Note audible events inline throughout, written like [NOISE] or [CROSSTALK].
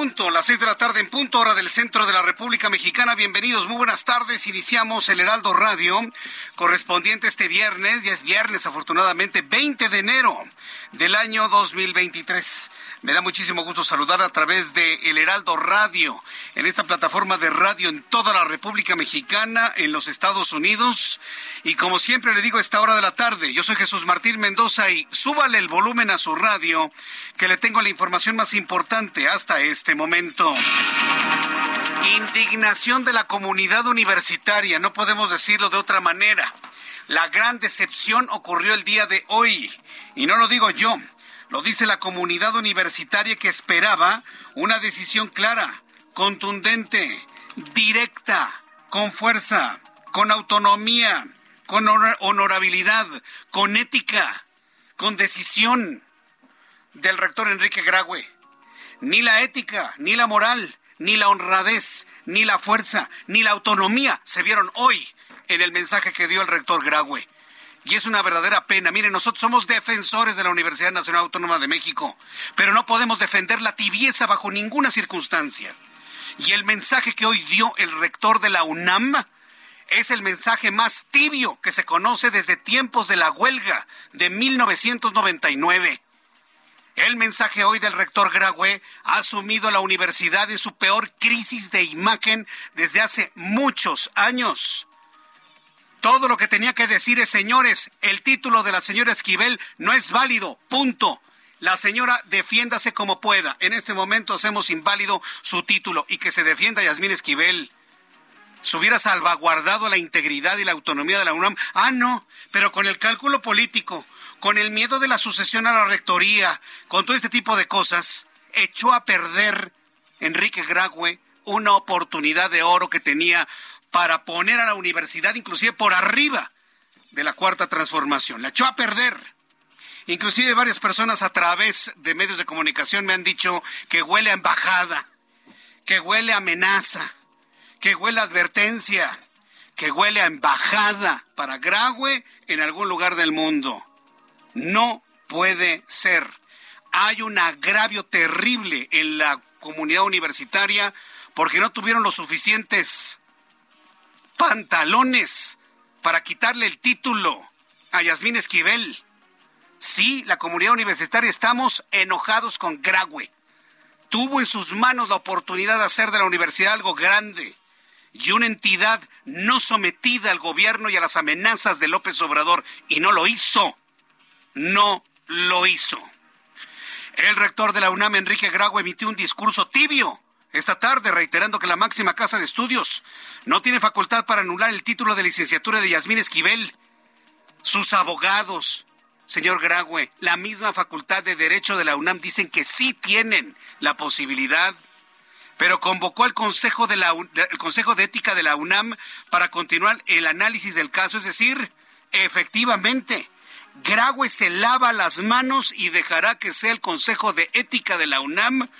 Punto, las seis de la tarde en punto, hora del centro de la República Mexicana. Bienvenidos, muy buenas tardes. Iniciamos el Heraldo Radio correspondiente este viernes, ya es viernes afortunadamente, 20 de enero del año 2023. Me da muchísimo gusto saludar a través de El Heraldo Radio, en esta plataforma de radio en toda la República Mexicana, en los Estados Unidos. Y como siempre le digo a esta hora de la tarde, yo soy Jesús Martín Mendoza y súbale el volumen a su radio, que le tengo la información más importante hasta este momento. Indignación de la comunidad universitaria, no podemos decirlo de otra manera. La gran decepción ocurrió el día de hoy, y no lo digo yo, lo dice la comunidad universitaria que esperaba una decisión clara, contundente, directa, con fuerza, con autonomía, con honor- honorabilidad, con ética, con decisión del rector Enrique Graue. Ni la ética, ni la moral, ni la honradez, ni la fuerza, ni la autonomía se vieron hoy en el mensaje que dio el rector Graue. Y es una verdadera pena. Miren, nosotros somos defensores de la Universidad Nacional Autónoma de México, pero no podemos defender la tibieza bajo ninguna circunstancia. Y el mensaje que hoy dio el rector de la UNAM es el mensaje más tibio que se conoce desde tiempos de la huelga de 1999. El mensaje hoy del rector Graue ha asumido la universidad en su peor crisis de imagen desde hace muchos años. Todo lo que tenía que decir es, señores, el título de la señora Esquivel no es válido, punto. La señora defiéndase como pueda. En este momento hacemos inválido su título y que se defienda Yasmín Esquivel. Se hubiera salvaguardado la integridad y la autonomía de la UNAM. Ah, no, pero con el cálculo político, con el miedo de la sucesión a la rectoría, con todo este tipo de cosas, echó a perder Enrique Graue una oportunidad de oro que tenía para poner a la universidad inclusive por arriba de la cuarta transformación. La echó a perder. Inclusive varias personas a través de medios de comunicación me han dicho que huele a embajada, que huele a amenaza, que huele a advertencia, que huele a embajada para Graue en algún lugar del mundo. No puede ser. Hay un agravio terrible en la comunidad universitaria porque no tuvieron los suficientes pantalones para quitarle el título a Yasmín Esquivel. Sí, la comunidad universitaria estamos enojados con Graue. Tuvo en sus manos la oportunidad de hacer de la universidad algo grande y una entidad no sometida al gobierno y a las amenazas de López Obrador y no lo hizo. No lo hizo. El rector de la UNAM, Enrique Graue, emitió un discurso tibio esta tarde reiterando que la máxima casa de estudios no tiene facultad para anular el título de licenciatura de Yasmín Esquivel. Sus abogados, señor Graue, la misma facultad de Derecho de la UNAM dicen que sí tienen la posibilidad pero convocó al Consejo de, la, el Consejo de Ética de la UNAM para continuar el análisis del caso. Es decir, efectivamente, Graue se lava las manos y dejará que sea el Consejo de Ética de la UNAM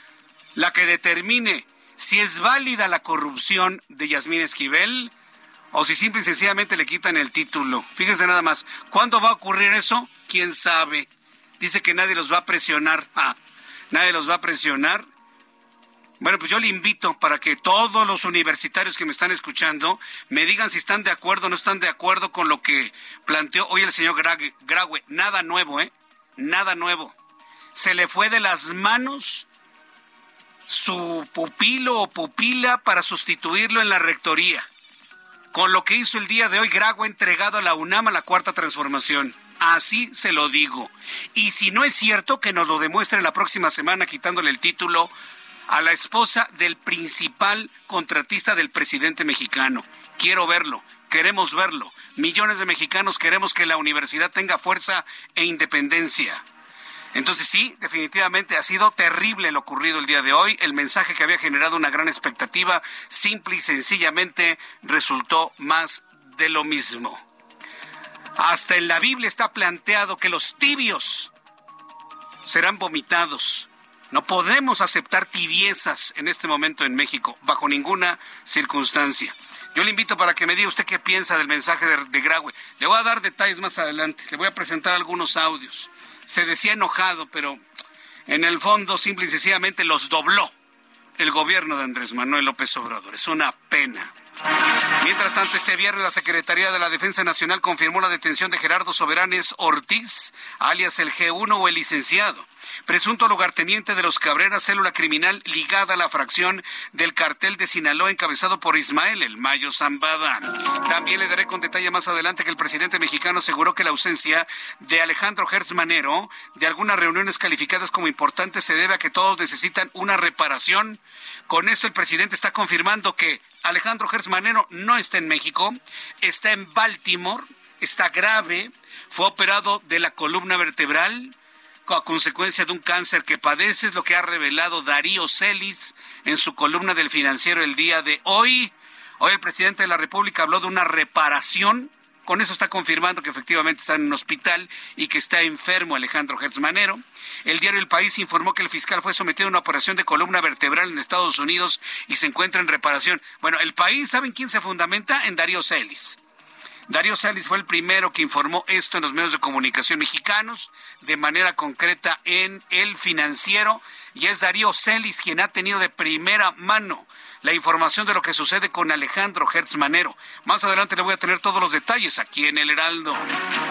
la que determine si es válida la corrupción de Yasmín Esquivel o si simple y sencillamente le quitan el título. Fíjense nada más, ¿cuándo va a ocurrir eso? ¿Quién sabe? Dice que nadie los va a presionar. Ah, nadie los va a presionar. Bueno, pues yo le invito para que todos los universitarios que me están escuchando me digan si están de acuerdo o no están de acuerdo con lo que planteó hoy el señor Graue. Nada nuevo, ¿eh? Nada nuevo. Se le fue de las manos su pupilo o pupila para sustituirlo en la rectoría. Con lo que hizo el día de hoy, Graue entregado a la UNAM a la cuarta transformación. Así se lo digo. Y si no es cierto, que nos lo demuestre la próxima semana quitándole el título a la esposa del principal contratista del presidente mexicano. Quiero verlo, queremos verlo. Millones de mexicanos queremos que la universidad tenga fuerza e independencia. Entonces sí, definitivamente ha sido terrible lo ocurrido el día de hoy. El mensaje que había generado una gran expectativa, simple y sencillamente resultó más de lo mismo. Hasta en la Biblia está planteado que los tibios serán vomitados. No podemos aceptar tibiezas en este momento en México, bajo ninguna circunstancia. Yo le invito para que me diga usted qué piensa del mensaje de, de Graue. Le voy a dar detalles más adelante. Le voy a presentar algunos audios. Se decía enojado, pero en el fondo simple y sencillamente los dobló el gobierno de Andrés Manuel López Obrador. Es una pena. Mientras tanto, este viernes la Secretaría de la Defensa Nacional confirmó la detención de Gerardo Soberanes Ortiz, alias el G1 o el licenciado, presunto lugarteniente de los Cabreras, célula criminal ligada a la fracción del cartel de Sinaloa encabezado por Ismael El Mayo Zambada. También le daré con detalle más adelante que el presidente mexicano aseguró que la ausencia de Alejandro Hertz Manero de algunas reuniones calificadas como importantes se debe a que todos necesitan una reparación. Con esto el presidente está confirmando que Alejandro Hertz Manero no está en México, está en Baltimore, está grave, fue operado de la columna vertebral a consecuencia de un cáncer que padece, es lo que ha revelado Darío Celis en su columna del financiero el día de hoy. Hoy el presidente de la República habló de una reparación. Con eso está confirmando que efectivamente está en un hospital y que está enfermo Alejandro Manero. El diario El País informó que el fiscal fue sometido a una operación de columna vertebral en Estados Unidos y se encuentra en reparación. Bueno, el país, ¿saben quién se fundamenta? En Darío Celis. Darío Salis fue el primero que informó esto en los medios de comunicación mexicanos, de manera concreta en El Financiero, y es Darío Celis quien ha tenido de primera mano la información de lo que sucede con Alejandro Hertz Manero. Más adelante le voy a tener todos los detalles aquí en El Heraldo.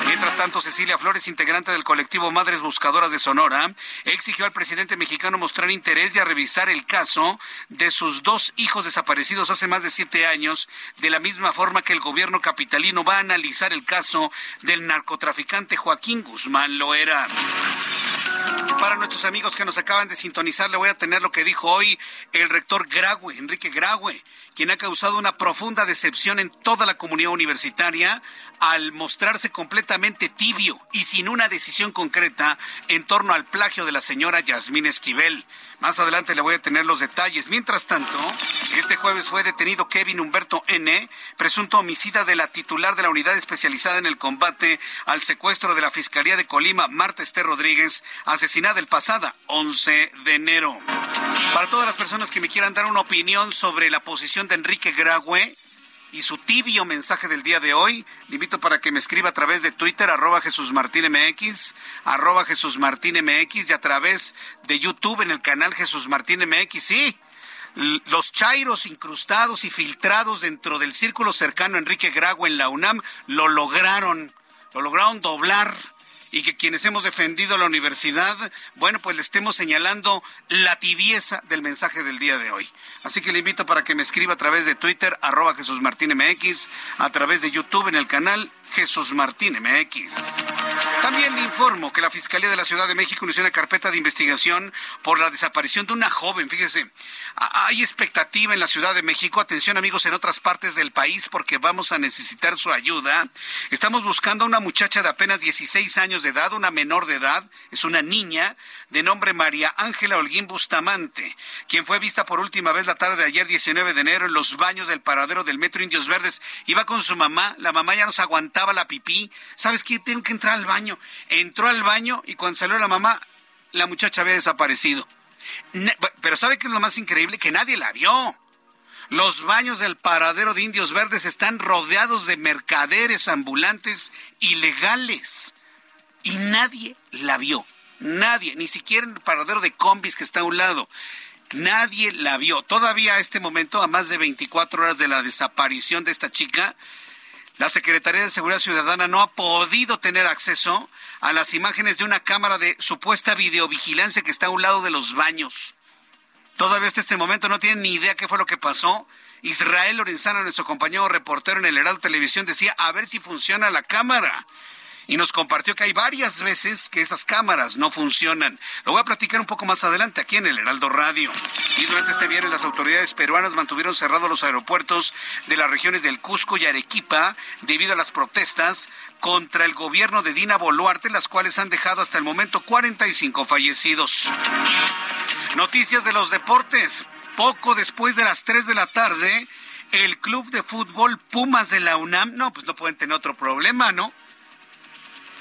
Mientras tanto, Cecilia Flores, integrante del colectivo Madres Buscadoras de Sonora, exigió al presidente mexicano mostrar interés y a revisar el caso de sus dos hijos desaparecidos hace más de siete años, de la misma forma que el gobierno capitalino va a analizar el caso del narcotraficante Joaquín Guzmán Loera. Para nuestros amigos que nos acaban de sintonizar, le voy a tener lo que dijo hoy el rector Graue, Enrique Graue, quien ha causado una profunda decepción en toda la comunidad universitaria al mostrarse completamente tibio y sin una decisión concreta en torno al plagio de la señora Yasmín Esquivel. Más adelante le voy a tener los detalles. Mientras tanto, este jueves fue detenido Kevin Humberto N., presunto homicida de la titular de la unidad especializada en el combate al secuestro de la Fiscalía de Colima, Marta Esther Rodríguez, asesinada el pasado 11 de enero. Para todas las personas que me quieran dar una opinión sobre la posición de Enrique Graue, y su tibio mensaje del día de hoy. Le invito para que me escriba a través de Twitter, arroba Jesús Martín MX, arroba Jesús Martín MX y a través de YouTube en el canal Jesús Martín MX. Sí, los chairos incrustados y filtrados dentro del círculo cercano a Enrique Grago en la UNAM lo lograron, lo lograron doblar y que quienes hemos defendido la universidad, bueno, pues le estemos señalando la tibieza del mensaje del día de hoy. Así que le invito para que me escriba a través de Twitter, arroba Jesús Martín MX, a través de YouTube en el canal Jesús Martín MX. También le informo que la Fiscalía de la Ciudad de México inició una carpeta de investigación por la desaparición de una joven. Fíjese, hay expectativa en la Ciudad de México. Atención amigos en otras partes del país porque vamos a necesitar su ayuda. Estamos buscando a una muchacha de apenas 16 años de edad, una menor de edad, es una niña de nombre María Ángela Holguín Bustamante, quien fue vista por última vez la tarde de ayer 19 de enero en los baños del paradero del Metro Indios Verdes. Iba con su mamá, la mamá ya nos aguantaba la pipí. ¿Sabes qué? Tengo que entrar al baño. Entró al baño y cuando salió la mamá, la muchacha había desaparecido. Pero ¿sabe qué es lo más increíble? Que nadie la vio. Los baños del paradero de Indios Verdes están rodeados de mercaderes ambulantes ilegales. Y nadie la vio. Nadie, ni siquiera en el paradero de combis que está a un lado. Nadie la vio. Todavía a este momento, a más de 24 horas de la desaparición de esta chica, la Secretaría de Seguridad Ciudadana no ha podido tener acceso a las imágenes de una cámara de supuesta videovigilancia que está a un lado de los baños. Todavía hasta este momento no tienen ni idea qué fue lo que pasó. Israel Lorenzana, nuestro compañero reportero en el Heraldo Televisión, decía a ver si funciona la cámara y nos compartió que hay varias veces que esas cámaras no funcionan. Lo voy a platicar un poco más adelante aquí en el Heraldo Radio. Y durante este viernes las autoridades peruanas mantuvieron cerrados los aeropuertos de las regiones del Cusco y Arequipa debido a las protestas contra el gobierno de Dina Boluarte, las cuales han dejado hasta el momento 45 fallecidos. Noticias de los deportes. Poco después de las 3 de la tarde, el club de fútbol Pumas de la UNAM, no, pues no pueden tener otro problema, ¿no?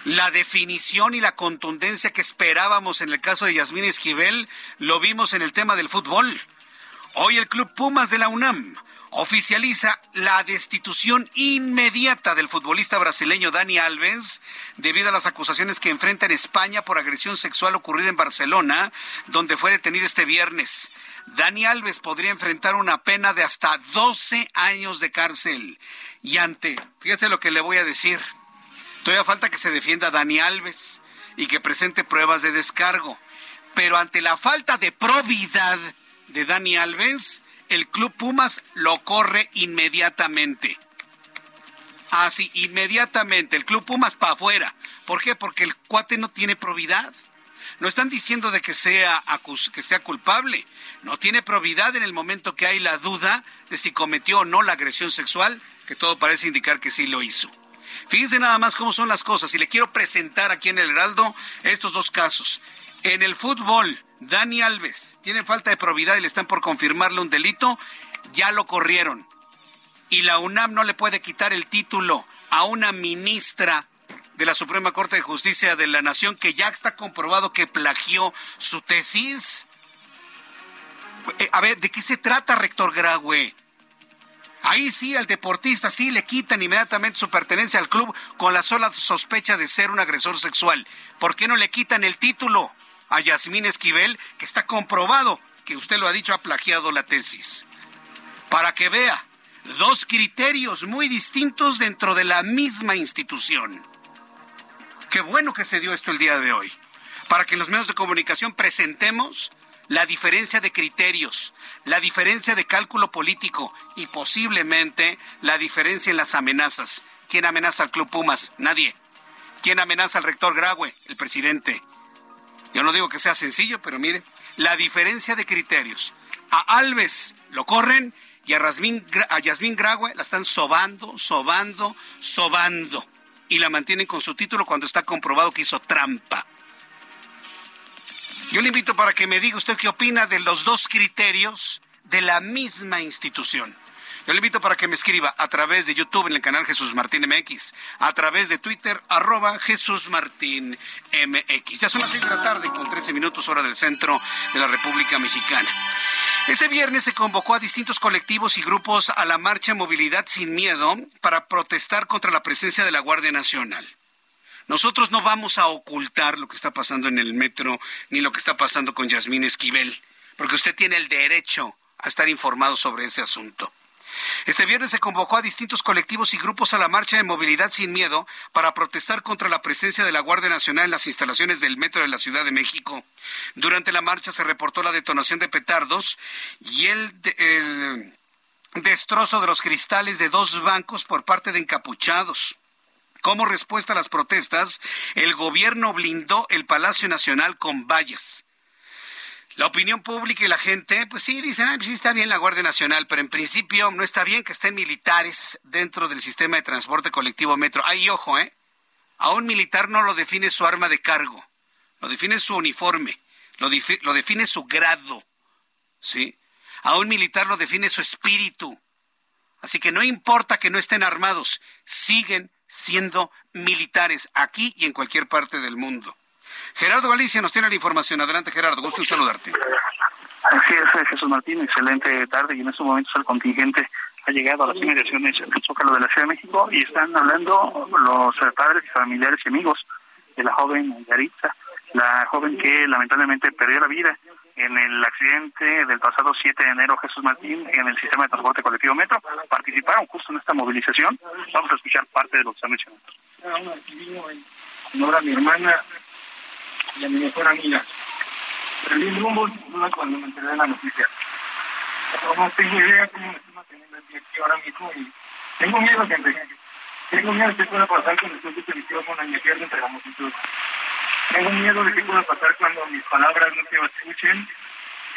La definición y la contundencia que esperábamos en el caso de Yasmín Esquivel lo vimos en el tema del fútbol. Hoy el Club Pumas de la UNAM oficializa la destitución inmediata del futbolista brasileño Dani Alves debido a las acusaciones que enfrenta en España por agresión sexual ocurrida en Barcelona, donde fue detenido este viernes. Dani Alves podría enfrentar una pena de hasta 12 años de cárcel. Y ante, fíjate lo que le voy a decir, Todavía falta que se defienda Dani Alves y que presente pruebas de descargo. Pero ante la falta de probidad de Dani Alves, el Club Pumas lo corre inmediatamente. Así, inmediatamente, el Club Pumas para afuera. ¿Por qué? Porque el cuate no tiene probidad. No están diciendo de que sea, que sea culpable. No tiene probidad en el momento que hay la duda de si cometió o no la agresión sexual, que todo parece indicar que sí lo hizo. Fíjense nada más cómo son las cosas. Y le quiero presentar aquí en el Heraldo estos dos casos. En el fútbol, Dani Alves tiene falta de probidad y le están por confirmarle un delito. Ya lo corrieron. Y la UNAM no le puede quitar el título a una ministra de la Suprema Corte de Justicia de la Nación que ya está comprobado que plagió su tesis. Eh, a ver, ¿de qué se trata, rector Graue? Ahí sí, al deportista sí le quitan inmediatamente su pertenencia al club con la sola sospecha de ser un agresor sexual. ¿Por qué no le quitan el título a Yasmín Esquivel, que está comprobado que usted lo ha dicho, ha plagiado la tesis? Para que vea, dos criterios muy distintos dentro de la misma institución. Qué bueno que se dio esto el día de hoy, para que en los medios de comunicación presentemos la diferencia de criterios, la diferencia de cálculo político y posiblemente la diferencia en las amenazas. ¿Quién amenaza al Club Pumas? Nadie. ¿Quién amenaza al rector Graue? El presidente. Yo no digo que sea sencillo, pero mire, la diferencia de criterios. A Alves lo corren y a, a Yasmín Graue la están sobando, sobando, sobando. Y la mantienen con su título cuando está comprobado que hizo trampa. Yo le invito para que me diga usted qué opina de los dos criterios de la misma institución. Yo le invito para que me escriba a través de YouTube en el canal Jesús Martín MX, a través de Twitter, arroba Jesús Martín MX. Ya son las seis de la tarde con 13 minutos hora del centro de la República Mexicana. Este viernes se convocó a distintos colectivos y grupos a la marcha Movilidad sin Miedo para protestar contra la presencia de la Guardia Nacional. Nosotros no vamos a ocultar lo que está pasando en el metro ni lo que está pasando con Yasmín Esquivel, porque usted tiene el derecho a estar informado sobre ese asunto. Este viernes se convocó a distintos colectivos y grupos a la marcha de movilidad sin miedo para protestar contra la presencia de la Guardia Nacional en las instalaciones del metro de la Ciudad de México. Durante la marcha se reportó la detonación de petardos y el, el destrozo de los cristales de dos bancos por parte de encapuchados. Como respuesta a las protestas, el gobierno blindó el Palacio Nacional con vallas. La opinión pública y la gente, pues sí, dicen, ah, sí está bien la Guardia Nacional, pero en principio no está bien que estén militares dentro del sistema de transporte colectivo metro. Ahí, ojo, ¿eh? A un militar no lo define su arma de cargo, lo define su uniforme, lo, lo define su grado, ¿sí? A un militar lo define su espíritu. Así que no importa que no estén armados, siguen siendo militares aquí y en cualquier parte del mundo. Gerardo Galicia nos tiene la información. Adelante, Gerardo. Gusto en saludarte. Así es, Jesús Martín. Excelente tarde y en estos momentos el contingente ha llegado a las inmediaciones del Zócalo de la Ciudad de México y están hablando los padres y familiares y amigos de la joven Yaritza, la joven que lamentablemente perdió la vida en el accidente del pasado 7 de enero, Jesús Martín, en el sistema de transporte colectivo Metro. Participaron justo en esta movilización. Vamos a escuchar parte de lo que está mencionando. Ahora mi hermana y a mi mejor amiga. Perdí el rumbo cuando me enteré de la noticia. No tengo idea cómo me estoy manteniendo aquí ahora mismo y tengo miedo gente. Tengo miedo de que pueda pasar cuando estoy definitivo con la mi pierna entre la multitud. Tengo miedo de qué pueda pasar cuando mis palabras no se escuchen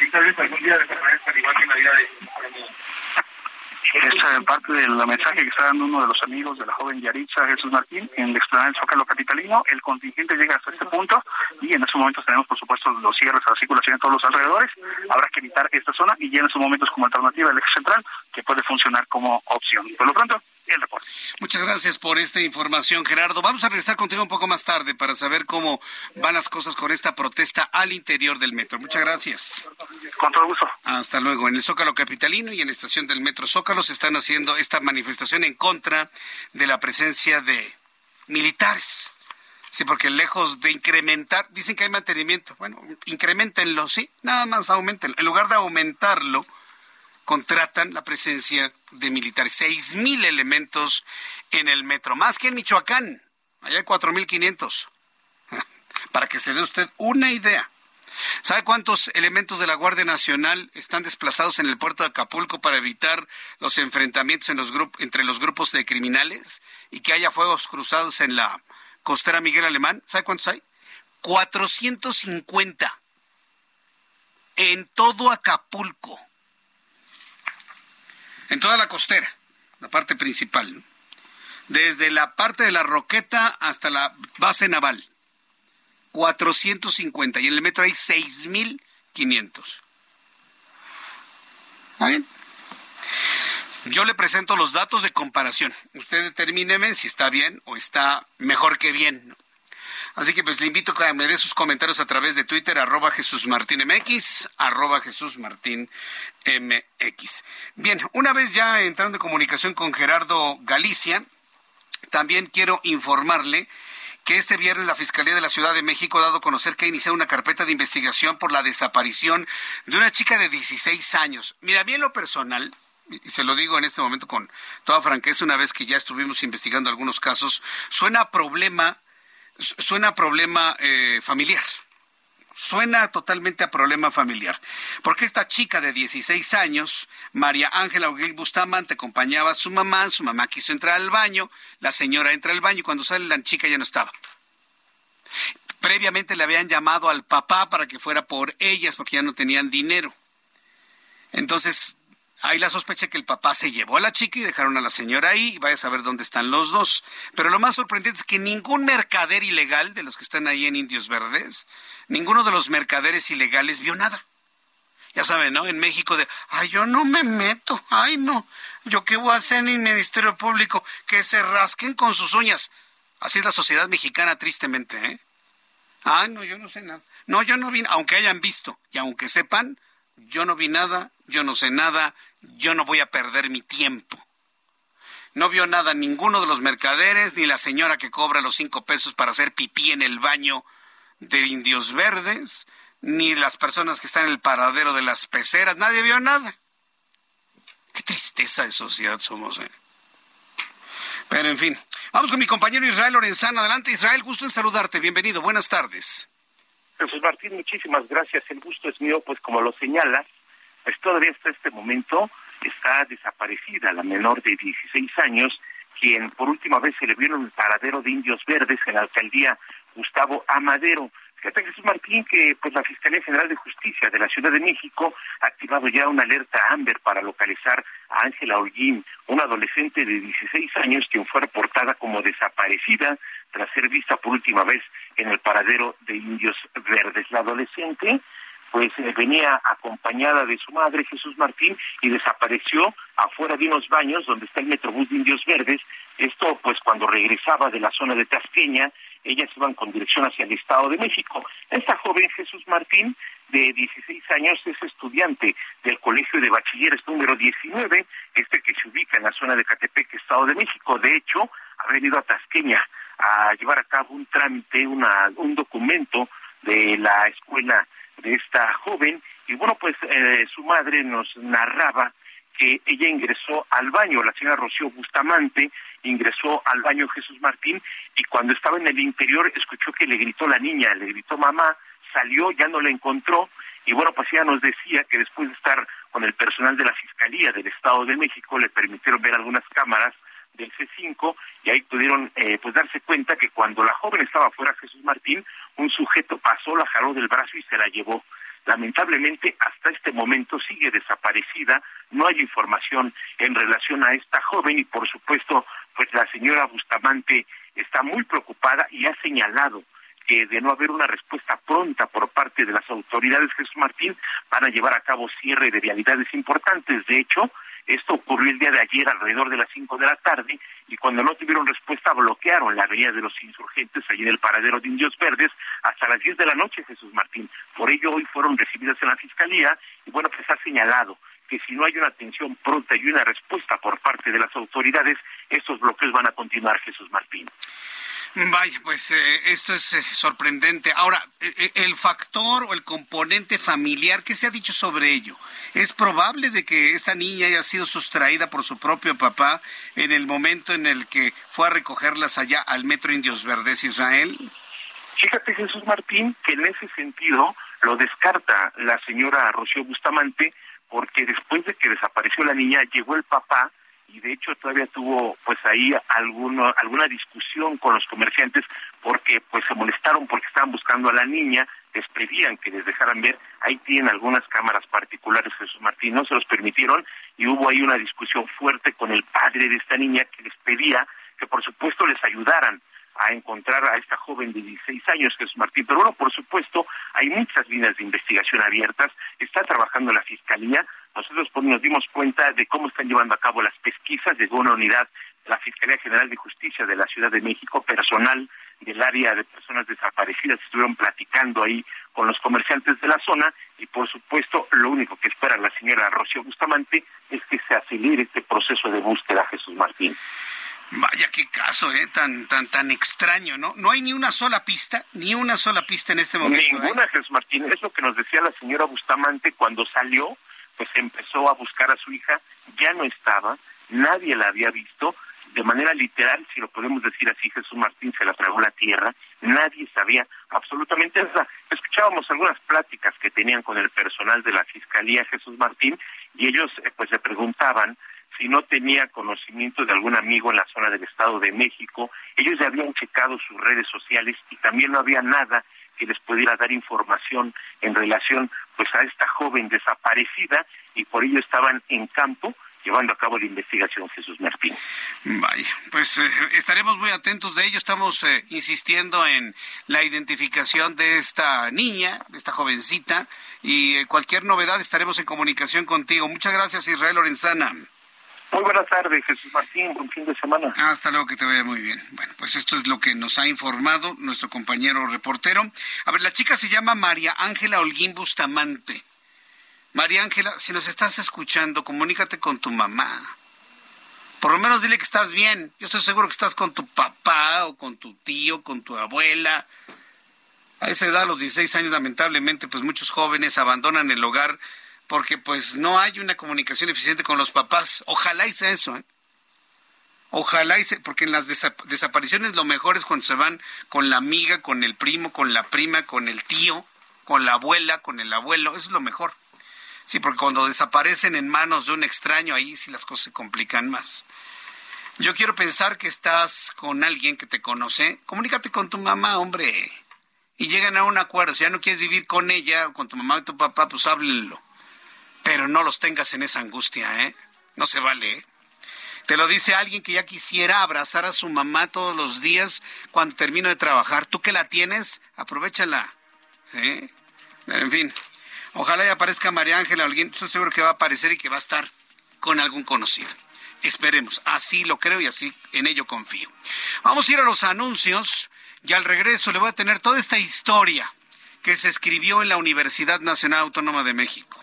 y tal vez algún día desaparezcan igual que la vida de amigo. Esta parte del mensaje que está dando uno de los amigos de la joven Yaritza, Jesús Martín, en el explanada del Zócalo Capitalino. El contingente llega hasta este punto y en estos momentos tenemos, por supuesto, los cierres a la circulación en todos los alrededores. Habrá que evitar esta zona y ya en estos momentos como alternativa el eje central, que puede funcionar como opción. Por lo pronto, el reporte. Muchas gracias por esta información, Gerardo. Vamos a regresar contigo un poco más tarde para saber cómo van las cosas con esta protesta al interior del metro. Muchas gracias. Con todo gusto. Hasta luego. En el Zócalo Capitalino y en la estación del metro Zócalo se están haciendo esta manifestación en contra de la presencia de militares. Sí, porque lejos de incrementar, dicen que hay mantenimiento. Bueno, incrementenlo, sí, nada más aumenten. En lugar de aumentarlo, contratan la presencia de militares. Seis mil elementos en el metro, más que en Michoacán. Allá hay cuatro mil quinientos. [LAUGHS] Para que se dé usted una idea. ¿Sabe cuántos elementos de la Guardia Nacional están desplazados en el puerto de Acapulco para evitar los enfrentamientos en los entre los grupos de criminales y que haya fuegos cruzados en la costera Miguel Alemán? ¿Sabe cuántos hay? 450 en todo Acapulco en toda la costera, la parte principal, desde la parte de la roqueta hasta la base naval. 450 y en el metro hay 6500. ¿Está bien? Yo le presento los datos de comparación. Usted determíneme si está bien o está mejor que bien. Así que pues le invito a que me dé sus comentarios a través de Twitter, arroba Jesús Martín MX, arroba Jesús Martín MX. Bien, una vez ya entrando en comunicación con Gerardo Galicia, también quiero informarle que este viernes la Fiscalía de la Ciudad de México ha dado a conocer que ha iniciado una carpeta de investigación por la desaparición de una chica de 16 años. Mira, a mí en lo personal, y se lo digo en este momento con toda franqueza, una vez que ya estuvimos investigando algunos casos, suena problema suena problema eh, familiar. Suena totalmente a problema familiar. Porque esta chica de 16 años, María Ángela Aguil Bustamante, acompañaba a su mamá, su mamá quiso entrar al baño, la señora entra al baño y cuando sale la chica ya no estaba. Previamente le habían llamado al papá para que fuera por ellas porque ya no tenían dinero. Entonces hay la sospecha que el papá se llevó a la chica y dejaron a la señora ahí y vaya a saber dónde están los dos. Pero lo más sorprendente es que ningún mercader ilegal de los que están ahí en Indios Verdes, ninguno de los mercaderes ilegales vio nada. Ya saben, ¿no? En México de, ay, yo no me meto, ay, no, yo qué voy a hacer en el Ministerio Público, que se rasquen con sus uñas. Así es la sociedad mexicana, tristemente, ¿eh? Ay, no, yo no sé nada. No, yo no vi, aunque hayan visto y aunque sepan, yo no vi nada, yo no sé nada, yo no voy a perder mi tiempo. No vio nada ninguno de los mercaderes, ni la señora que cobra los cinco pesos para hacer pipí en el baño de indios verdes, ni las personas que están en el paradero de las peceras, nadie vio nada. Qué tristeza de sociedad somos, ¿eh? Pero en fin, vamos con mi compañero Israel Lorenzano. Adelante, Israel, gusto en saludarte. Bienvenido, buenas tardes. Jesús Martín, muchísimas gracias. El gusto es mío, pues como lo señalas, pues todavía hasta este momento está desaparecida la menor de 16 años, quien por última vez se le vio en el paradero de Indios Verdes en la alcaldía Gustavo Amadero. Fíjate Jesús Martín que pues la Fiscalía General de Justicia de la Ciudad de México ha activado ya una alerta Amber para localizar a Ángela Holguín, una adolescente de 16 años quien fue reportada como desaparecida tras ser vista por última vez en el paradero de Indios Verdes. La adolescente pues eh, venía acompañada de su madre Jesús Martín y desapareció afuera de unos baños donde está el Metrobús de Indios Verdes. Esto pues cuando regresaba de la zona de Tasqueña, ellas iban con dirección hacia el Estado de México. Esta joven Jesús Martín de 16 años es estudiante del Colegio de Bachilleres número 19, este que se ubica en la zona de Catepec, Estado de México. De hecho, ha venido a Tasqueña a llevar a cabo un trámite, una, un documento de la escuela de esta joven. Y bueno pues eh, su madre nos narraba que ella ingresó al baño, la señora Rocío Bustamante ingresó al baño Jesús Martín y cuando estaba en el interior escuchó que le gritó la niña, le gritó mamá, salió, ya no la encontró. Y bueno pues ella nos decía que después de estar con el personal de la Fiscalía del Estado de México le permitieron ver algunas cámaras del C5 y ahí pudieron eh, pues darse cuenta que cuando la joven estaba fuera Jesús Martín, un sujeto pasó, la jaló del brazo y se la llevó. Lamentablemente hasta este momento sigue desaparecida, no hay información en relación a esta joven y por supuesto pues la señora Bustamante está muy preocupada y ha señalado que de no haber una respuesta pronta por parte de las autoridades Jesús Martín van a llevar a cabo cierre de realidades importantes. De hecho, esto ocurrió el día de ayer alrededor de las 5 de la tarde y cuando no tuvieron respuesta bloquearon la avenida de los insurgentes allí en el paradero de Indios Verdes hasta las 10 de la noche, Jesús Martín. Por ello hoy fueron recibidas en la Fiscalía y bueno, pues ha señalado que si no hay una atención pronta y una respuesta por parte de las autoridades, estos bloqueos van a continuar, Jesús Martín. Vaya, pues eh, esto es eh, sorprendente. Ahora, eh, el factor o el componente familiar, ¿qué se ha dicho sobre ello? ¿Es probable de que esta niña haya sido sustraída por su propio papá en el momento en el que fue a recogerlas allá al Metro Indios Verdes Israel? Fíjate, Jesús Martín, que en ese sentido lo descarta la señora Rocío Bustamante, porque después de que desapareció la niña, llegó el papá y de hecho todavía tuvo pues ahí alguno, alguna discusión con los comerciantes porque pues se molestaron porque estaban buscando a la niña, les pedían que les dejaran ver, ahí tienen algunas cámaras particulares Jesús Martín, no se los permitieron y hubo ahí una discusión fuerte con el padre de esta niña que les pedía que por supuesto les ayudaran a encontrar a esta joven de 16 años, Jesús Martín. Pero bueno, por supuesto, hay muchas líneas de investigación abiertas, está trabajando la Fiscalía, nosotros pues, nos dimos cuenta de cómo están llevando a cabo las pesquisas, llegó una unidad de la Fiscalía General de Justicia de la Ciudad de México, personal del área de personas desaparecidas, estuvieron platicando ahí con los comerciantes de la zona y por supuesto lo único que espera la señora Rocío Bustamante es que se acelere este proceso de búsqueda, Jesús Martín. Vaya qué caso, ¿eh? Tan, tan, tan extraño, ¿no? No hay ni una sola pista, ni una sola pista en este momento. ¿eh? Ninguna, Jesús Martín. Es lo que nos decía la señora Bustamante cuando salió, pues empezó a buscar a su hija, ya no estaba, nadie la había visto, de manera literal, si lo podemos decir así, Jesús Martín se la tragó la tierra, nadie sabía absolutamente nada. Escuchábamos algunas pláticas que tenían con el personal de la Fiscalía Jesús Martín y ellos eh, pues le preguntaban si no tenía conocimiento de algún amigo en la zona del Estado de México. Ellos ya habían checado sus redes sociales y también no había nada que les pudiera dar información en relación pues a esta joven desaparecida y por ello estaban en campo llevando a cabo la investigación Jesús Martín. Vaya, pues eh, estaremos muy atentos de ello. Estamos eh, insistiendo en la identificación de esta niña, de esta jovencita, y eh, cualquier novedad estaremos en comunicación contigo. Muchas gracias, Israel Lorenzana. Muy buenas tardes, Jesús Martín. Buen fin de semana. Hasta luego, que te vaya muy bien. Bueno, pues esto es lo que nos ha informado nuestro compañero reportero. A ver, la chica se llama María Ángela Holguín Bustamante. María Ángela, si nos estás escuchando, comunícate con tu mamá. Por lo menos dile que estás bien. Yo estoy seguro que estás con tu papá o con tu tío, con tu abuela. A esa edad, a los 16 años, lamentablemente, pues muchos jóvenes abandonan el hogar porque pues no hay una comunicación eficiente con los papás. Ojalá hice eso, ¿eh? Ojalá hice, porque en las desapariciones lo mejor es cuando se van con la amiga, con el primo, con la prima, con el tío, con la abuela, con el abuelo, eso es lo mejor. Sí, porque cuando desaparecen en manos de un extraño, ahí sí las cosas se complican más. Yo quiero pensar que estás con alguien que te conoce. Comunícate con tu mamá, hombre. Y llegan a un acuerdo. Si ya no quieres vivir con ella o con tu mamá y tu papá, pues háblenlo. Pero no los tengas en esa angustia, ¿eh? No se vale, ¿eh? Te lo dice alguien que ya quisiera abrazar a su mamá todos los días cuando termino de trabajar. Tú que la tienes, aprovechala. ¿Sí? En fin, ojalá ya aparezca María Ángela alguien. Estoy seguro que va a aparecer y que va a estar con algún conocido. Esperemos, así lo creo y así en ello confío. Vamos a ir a los anuncios y al regreso le voy a tener toda esta historia que se escribió en la Universidad Nacional Autónoma de México.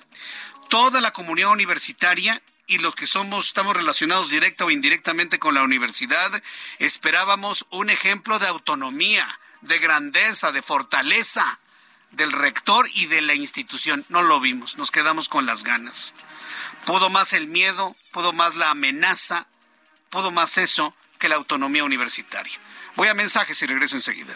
Toda la comunidad universitaria y los que somos, estamos relacionados directa o indirectamente con la universidad, esperábamos un ejemplo de autonomía, de grandeza, de fortaleza del rector y de la institución. No lo vimos, nos quedamos con las ganas. Pudo más el miedo, pudo más la amenaza, pudo más eso que la autonomía universitaria. Voy a mensajes y regreso enseguida.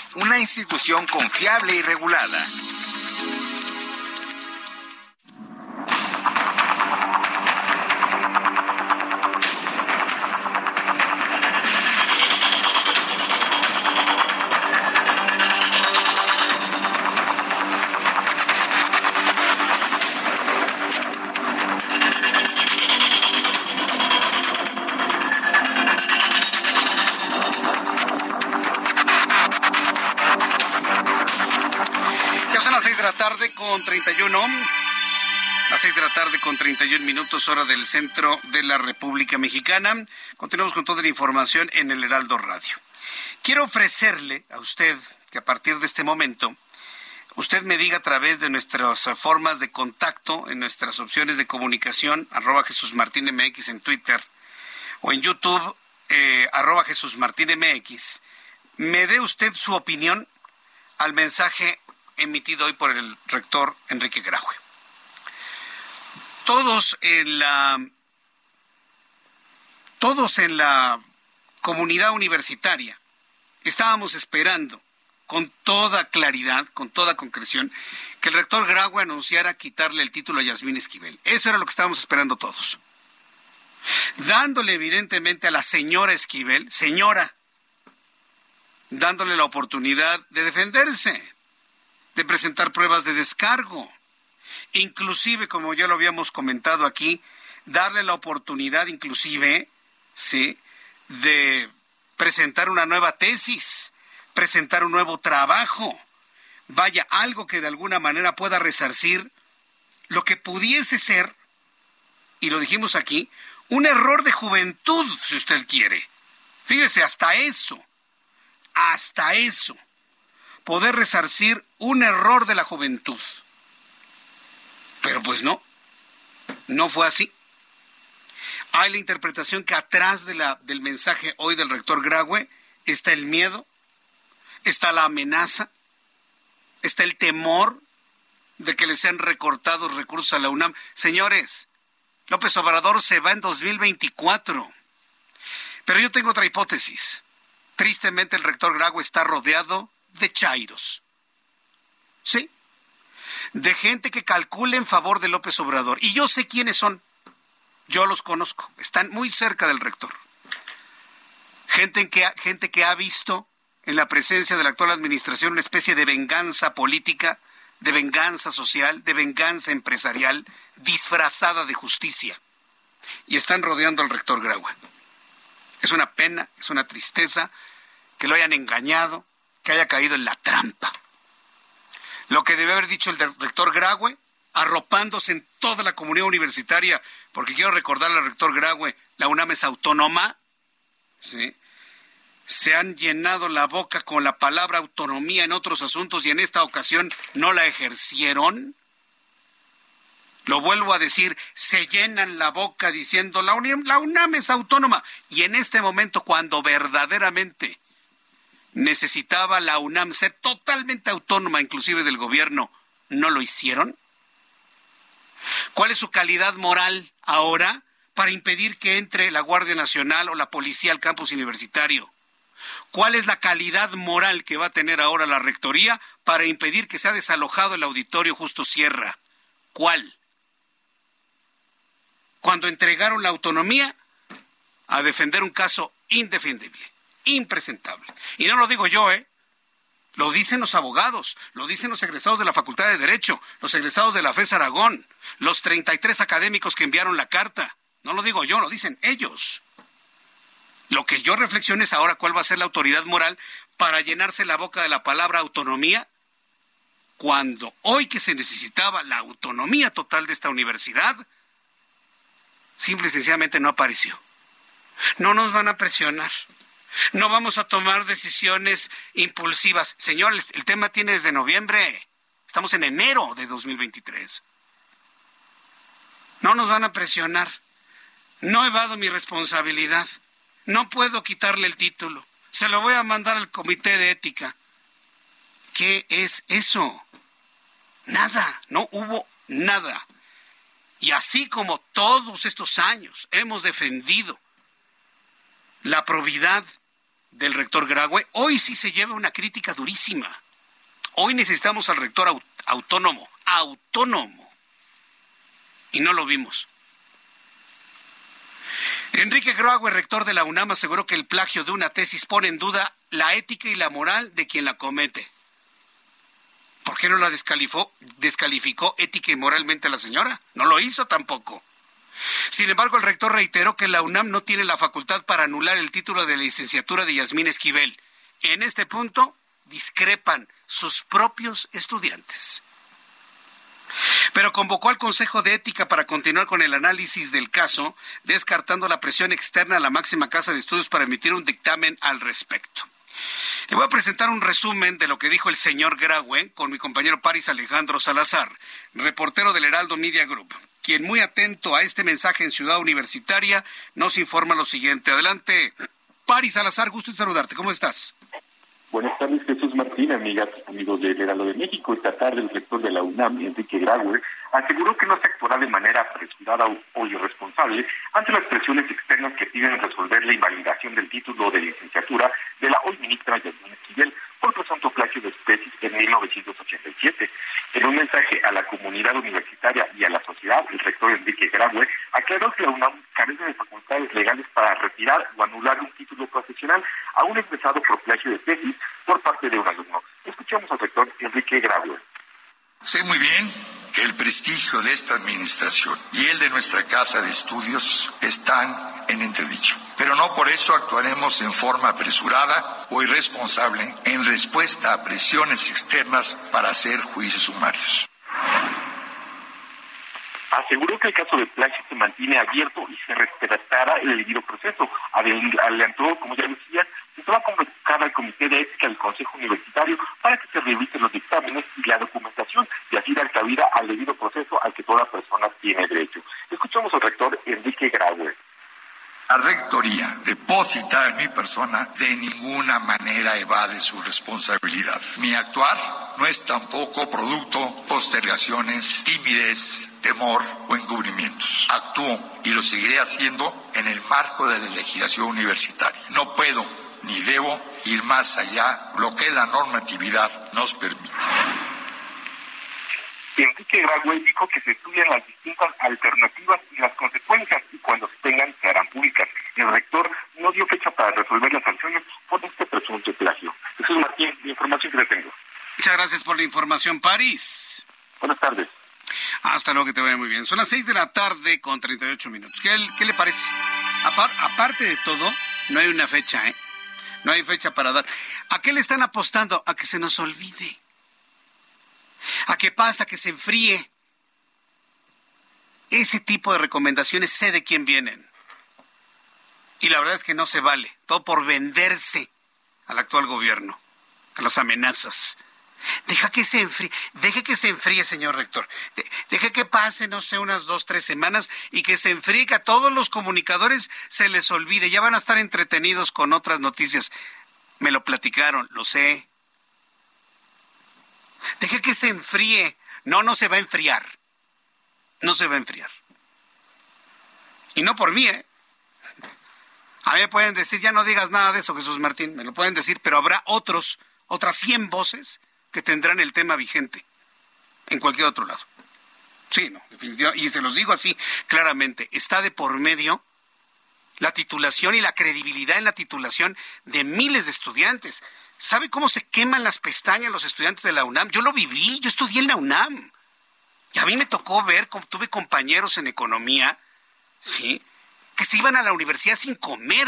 una institución confiable y regulada. 31. Las 6 de la tarde con 31 minutos hora del centro de la República Mexicana. Continuamos con toda la información en el Heraldo Radio. Quiero ofrecerle a usted que a partir de este momento usted me diga a través de nuestras formas de contacto, en nuestras opciones de comunicación, arroba Jesús Martín MX en Twitter o en YouTube, eh, arroba Jesús Martín MX, me dé usted su opinión al mensaje emitido hoy por el rector Enrique Graue. Todos en la todos en la comunidad universitaria estábamos esperando con toda claridad, con toda concreción, que el rector Graue anunciara quitarle el título a Yasmín Esquivel. Eso era lo que estábamos esperando todos. Dándole evidentemente a la señora Esquivel, señora, dándole la oportunidad de defenderse, de presentar pruebas de descargo, inclusive, como ya lo habíamos comentado aquí, darle la oportunidad inclusive, sí, de presentar una nueva tesis, presentar un nuevo trabajo, vaya, algo que de alguna manera pueda resarcir lo que pudiese ser, y lo dijimos aquí, un error de juventud, si usted quiere. Fíjese, hasta eso, hasta eso, poder resarcir un error de la juventud. Pero pues no, no fue así. Hay la interpretación que atrás de la, del mensaje hoy del rector Graue está el miedo, está la amenaza, está el temor de que le sean recortados recursos a la UNAM. Señores, López Obrador se va en 2024. Pero yo tengo otra hipótesis. Tristemente el rector Grago está rodeado de chairos. ¿Sí? De gente que calcula en favor de López Obrador. Y yo sé quiénes son. Yo los conozco. Están muy cerca del rector. Gente que, gente que ha visto en la presencia de la actual administración una especie de venganza política, de venganza social, de venganza empresarial, disfrazada de justicia. Y están rodeando al rector Graue. Es una pena, es una tristeza que lo hayan engañado, que haya caído en la trampa. Lo que debe haber dicho el rector Graue, arropándose en toda la comunidad universitaria, porque quiero recordarle al rector Graue, la UNAM es autónoma, ¿sí? se han llenado la boca con la palabra autonomía en otros asuntos y en esta ocasión no la ejercieron? Lo vuelvo a decir, se llenan la boca diciendo la UNAM, la UNAM es autónoma y en este momento cuando verdaderamente necesitaba la UNAM ser totalmente autónoma inclusive del gobierno, ¿no lo hicieron? ¿Cuál es su calidad moral ahora para impedir que entre la Guardia Nacional o la policía al campus universitario? ¿Cuál es la calidad moral que va a tener ahora la Rectoría para impedir que sea desalojado el auditorio Justo Sierra? ¿Cuál? Cuando entregaron la autonomía a defender un caso indefendible, impresentable. Y no lo digo yo, ¿eh? Lo dicen los abogados, lo dicen los egresados de la Facultad de Derecho, los egresados de la FES Aragón, los 33 académicos que enviaron la carta. No lo digo yo, lo dicen ellos. Lo que yo reflexiono es ahora cuál va a ser la autoridad moral para llenarse la boca de la palabra autonomía cuando hoy que se necesitaba la autonomía total de esta universidad, simple y sencillamente no apareció. No nos van a presionar. No vamos a tomar decisiones impulsivas. Señores, el tema tiene desde noviembre. Estamos en enero de 2023. No nos van a presionar. No evado mi responsabilidad. No puedo quitarle el título. Se lo voy a mandar al comité de ética. ¿Qué es eso? Nada, no hubo nada. Y así como todos estos años hemos defendido la probidad del rector Graue, hoy sí se lleva una crítica durísima. Hoy necesitamos al rector autónomo, autónomo. Y no lo vimos. Enrique Graue, rector de la UNAM, aseguró que el plagio de una tesis pone en duda la ética y la moral de quien la comete. ¿Por qué no la descalificó, descalificó ética y moralmente a la señora? No lo hizo tampoco. Sin embargo, el rector reiteró que la UNAM no tiene la facultad para anular el título de licenciatura de Yasmín Esquivel. En este punto discrepan sus propios estudiantes pero convocó al Consejo de Ética para continuar con el análisis del caso, descartando la presión externa a la máxima casa de estudios para emitir un dictamen al respecto. Le voy a presentar un resumen de lo que dijo el señor Graue con mi compañero Paris Alejandro Salazar, reportero del Heraldo Media Group, quien muy atento a este mensaje en Ciudad Universitaria nos informa lo siguiente. Adelante, Paris Salazar, gusto en saludarte. ¿Cómo estás? Buenas tardes, Jesús Martín, amigas, amigos del Heraldo de México. Esta tarde el rector de la UNAM, Enrique Graue, aseguró que no se actuará de manera apresurada o irresponsable ante las presiones externas que piden resolver la invalidación del título de licenciatura de la hoy ministra Yasmín Esquivel por presunto plagio de especies en 1987. En un mensaje a la comunidad universitaria y a la sociedad, el rector Enrique Graue aclaró que la UNAM carece de facultades legales para retirar o anular un título profesional aún expresado por plagio de tesis por parte de un alumno. Escuchamos al rector Enrique Graue. Sé muy bien que el prestigio de esta administración y el de nuestra casa de estudios están en entredicho. Pero no por eso actuaremos en forma apresurada o irresponsable en respuesta a presiones externas para hacer juicios sumarios. Aseguró que el caso de plagio se mantiene abierto y se respetará el debido proceso. Adelantó, como ya decía, que se va a convocar al Comité de Ética del Consejo Universitario para que se revisen los dictámenes y la documentación y así dar cabida al debido proceso al que toda persona tiene derecho. Escuchamos al rector Enrique Graue La rectoría deposita en mi persona de ninguna manera evade su responsabilidad. Mi actuar no es tampoco producto postergaciones, timidez, temor o encubrimientos. Actúo y lo seguiré haciendo en el marco de la legislación universitaria. No puedo ni debo ir más allá lo que la normatividad nos permite. Enrique Graue dijo que se estudian las distintas alternativas y las consecuencias y cuando se tengan se harán públicas. El rector no dio fecha para resolver las sanciones por este presunto plagio. Jesús Martín, la información que le tengo. Muchas gracias por la información, París. Buenas tardes. Hasta luego, que te vaya muy bien. Son las 6 de la tarde con 38 minutos. ¿Qué, qué le parece? aparte de todo, no hay una fecha, ¿eh? No hay fecha para dar. ¿A qué le están apostando? A que se nos olvide. ¿A qué pasa? Que se enfríe. Ese tipo de recomendaciones sé de quién vienen. Y la verdad es que no se vale. Todo por venderse al actual gobierno, a las amenazas. Deja que se enfríe, deje que se enfríe, señor rector. deje que pase, no sé, unas dos, tres semanas y que se enfríe, que a todos los comunicadores se les olvide. Ya van a estar entretenidos con otras noticias. Me lo platicaron, lo sé. Deje que se enfríe. No, no se va a enfriar. No se va a enfriar. Y no por mí, ¿eh? A mí me pueden decir, ya no digas nada de eso, Jesús Martín, me lo pueden decir, pero habrá otros, otras 100 voces que tendrán el tema vigente en cualquier otro lado. Sí, no, definitivamente. Y se los digo así claramente, está de por medio la titulación y la credibilidad en la titulación de miles de estudiantes. ¿Sabe cómo se queman las pestañas los estudiantes de la UNAM? Yo lo viví, yo estudié en la UNAM. Y a mí me tocó ver, tuve compañeros en economía, ¿sí? Que se iban a la universidad sin comer.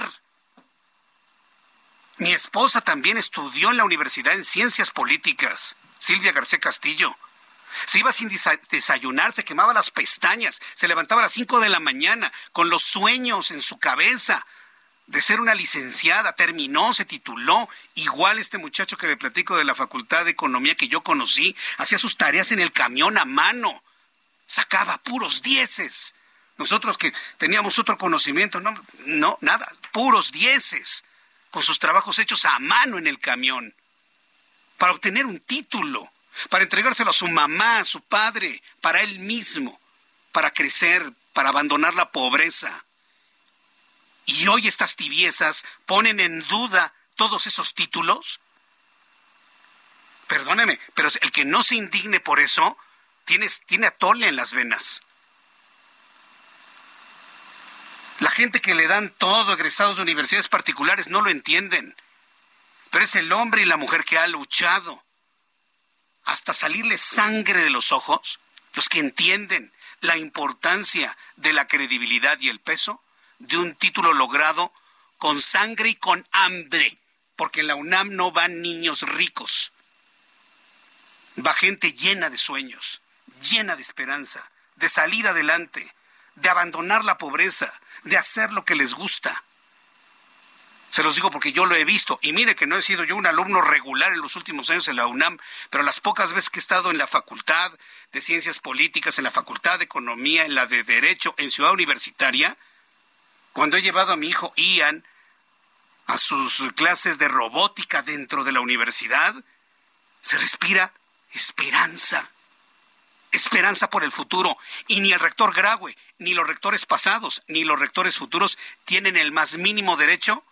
Mi esposa también estudió en la universidad en ciencias políticas, Silvia García Castillo. Se iba sin desayunar, se quemaba las pestañas, se levantaba a las 5 de la mañana con los sueños en su cabeza, de ser una licenciada, terminó, se tituló. Igual este muchacho que le platico de la Facultad de Economía que yo conocí, hacía sus tareas en el camión a mano, sacaba puros dieces. Nosotros que teníamos otro conocimiento, no, no, nada, puros dieces, con sus trabajos hechos a mano en el camión, para obtener un título, para entregárselo a su mamá, a su padre, para él mismo, para crecer, para abandonar la pobreza. Y hoy estas tibiezas ponen en duda todos esos títulos. Perdóneme, pero el que no se indigne por eso tiene, tiene atole en las venas. La gente que le dan todo egresados de universidades particulares no lo entienden. Pero es el hombre y la mujer que ha luchado hasta salirle sangre de los ojos, los que entienden la importancia de la credibilidad y el peso de un título logrado con sangre y con hambre, porque en la UNAM no van niños ricos, va gente llena de sueños, llena de esperanza, de salir adelante, de abandonar la pobreza, de hacer lo que les gusta. Se los digo porque yo lo he visto. Y mire que no he sido yo un alumno regular en los últimos años en la UNAM, pero las pocas veces que he estado en la Facultad de Ciencias Políticas, en la Facultad de Economía, en la de Derecho, en Ciudad Universitaria, cuando he llevado a mi hijo Ian a sus clases de robótica dentro de la universidad, se respira esperanza. Esperanza por el futuro. Y ni el rector Graue, ni los rectores pasados, ni los rectores futuros tienen el más mínimo derecho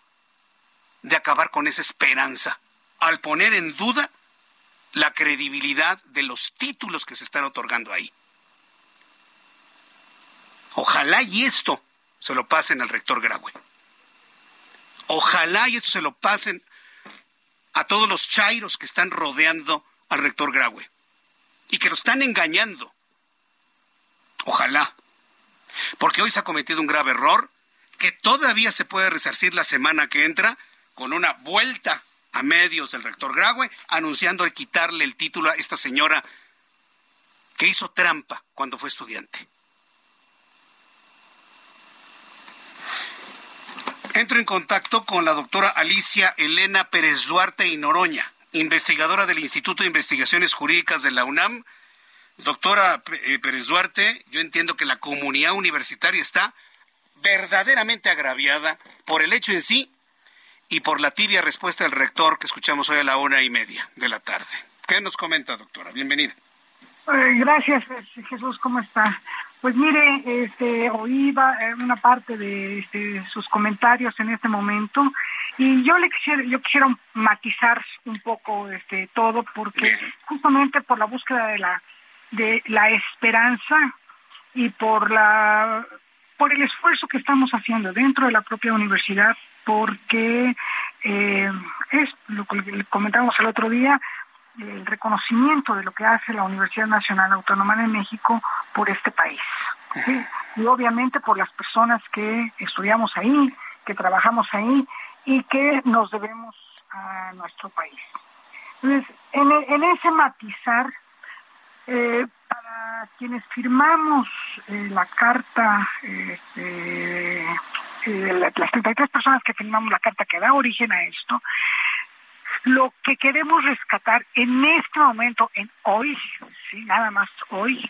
de acabar con esa esperanza, al poner en duda la credibilidad de los títulos que se están otorgando ahí. Ojalá y esto se lo pasen al rector Graue. Ojalá y esto se lo pasen a todos los chairos que están rodeando al rector Graue y que lo están engañando. Ojalá. Porque hoy se ha cometido un grave error que todavía se puede resarcir la semana que entra con una vuelta a medios del rector Graue anunciando el quitarle el título a esta señora que hizo trampa cuando fue estudiante. Entro en contacto con la doctora Alicia Elena Pérez Duarte y Noroña, investigadora del Instituto de Investigaciones Jurídicas de la UNAM. Doctora eh, Pérez Duarte, yo entiendo que la comunidad universitaria está verdaderamente agraviada por el hecho en sí y por la tibia respuesta del rector que escuchamos hoy a la una y media de la tarde. ¿Qué nos comenta, doctora? Bienvenida. Eh, gracias, Jesús. ¿Cómo está? Pues mire, este, oí una parte de este, sus comentarios en este momento y yo le quisiera, yo quisiera matizar un poco este, todo porque justamente por la búsqueda de la, de la esperanza y por la por el esfuerzo que estamos haciendo dentro de la propia universidad, porque eh, es lo que comentábamos el otro día, el reconocimiento de lo que hace la Universidad Nacional Autónoma de México por este país. Y obviamente por las personas que estudiamos ahí, que trabajamos ahí y que nos debemos a nuestro país. Entonces, en, ese matizar, eh, para quienes firmamos eh, la carta, este, eh, las 33 personas que firmamos la carta que da origen a esto, lo que queremos rescatar en este momento, en hoy, sí, nada más hoy,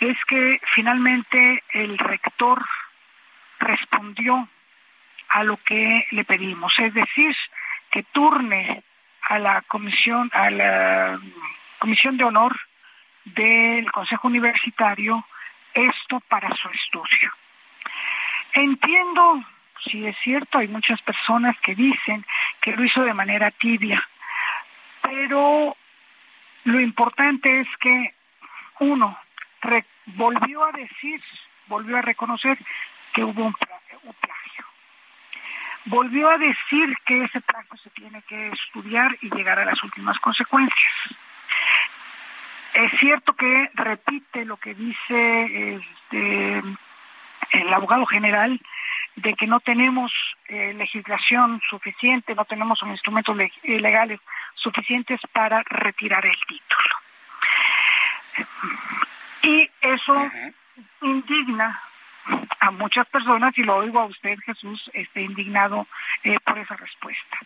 es que finalmente el rector respondió a lo que le pedimos, es decir, que turne a la comisión, a la comisión de honor del Consejo Universitario esto para su estudio. Entiendo, si es cierto, hay muchas personas que dicen que lo hizo de manera tibia, pero lo importante es que uno volvió a decir, volvió a reconocer que hubo un, un plagio. Volvió a decir que ese plagio se tiene que estudiar y llegar a las últimas consecuencias es cierto que repite lo que dice este, el abogado general de que no tenemos eh, legislación suficiente, no tenemos instrumentos eh, legales suficientes para retirar el título. Y eso indigna a muchas personas y lo oigo a usted, Jesús, esté indignado eh, por esa respuesta.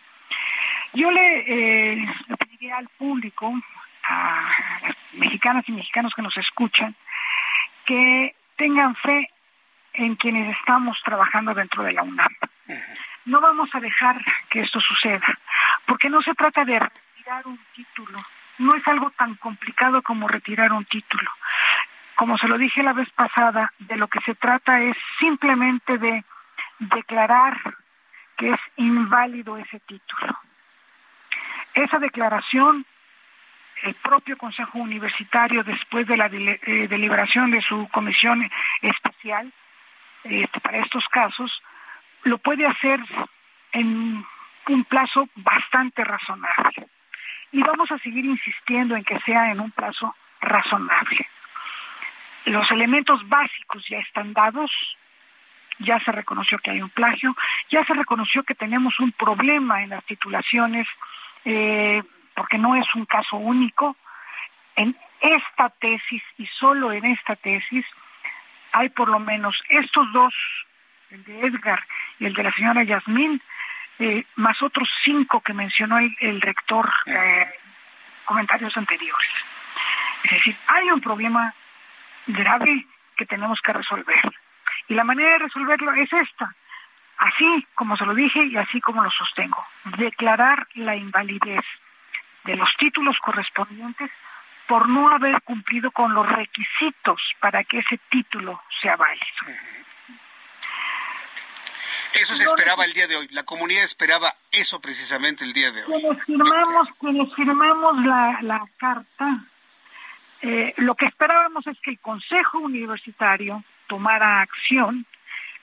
Yo le, le pediría al público a las mexicanas y mexicanos que nos escuchan, que tengan fe en quienes estamos trabajando dentro de la UNAM. No vamos a dejar que esto suceda, porque no se trata de retirar un título, no es algo tan complicado como retirar un título. Como se lo dije la vez pasada, de lo que se trata es simplemente de declarar que es inválido ese título. Esa declaración el propio Consejo Universitario, después de la eh, deliberación de su comisión especial este, para estos casos, lo puede hacer en un plazo bastante razonable. Y vamos a seguir insistiendo en que sea en un plazo razonable. Los elementos básicos ya están dados, ya se reconoció que hay un plagio, ya se reconoció que tenemos un problema en las titulaciones eh, porque no es un caso único. En esta tesis y solo en esta tesis hay por lo menos estos dos, el de Edgar y el de la señora Yasmín, eh, más otros cinco que mencionó el, rector eh, comentarios anteriores. Es decir, hay un problema grave que tenemos que resolver. Y la manera de resolverlo es esta, así como se lo dije y así como lo sostengo, declarar la invalidez de los títulos correspondientes por no haber cumplido con los requisitos para que ese título sea válido. Eso se esperaba el día de hoy. La comunidad esperaba eso precisamente el día de hoy. Quienes firmamos, quienes firmamos la, la carta, eh, lo que esperábamos es que el Consejo Universitario tomara acción,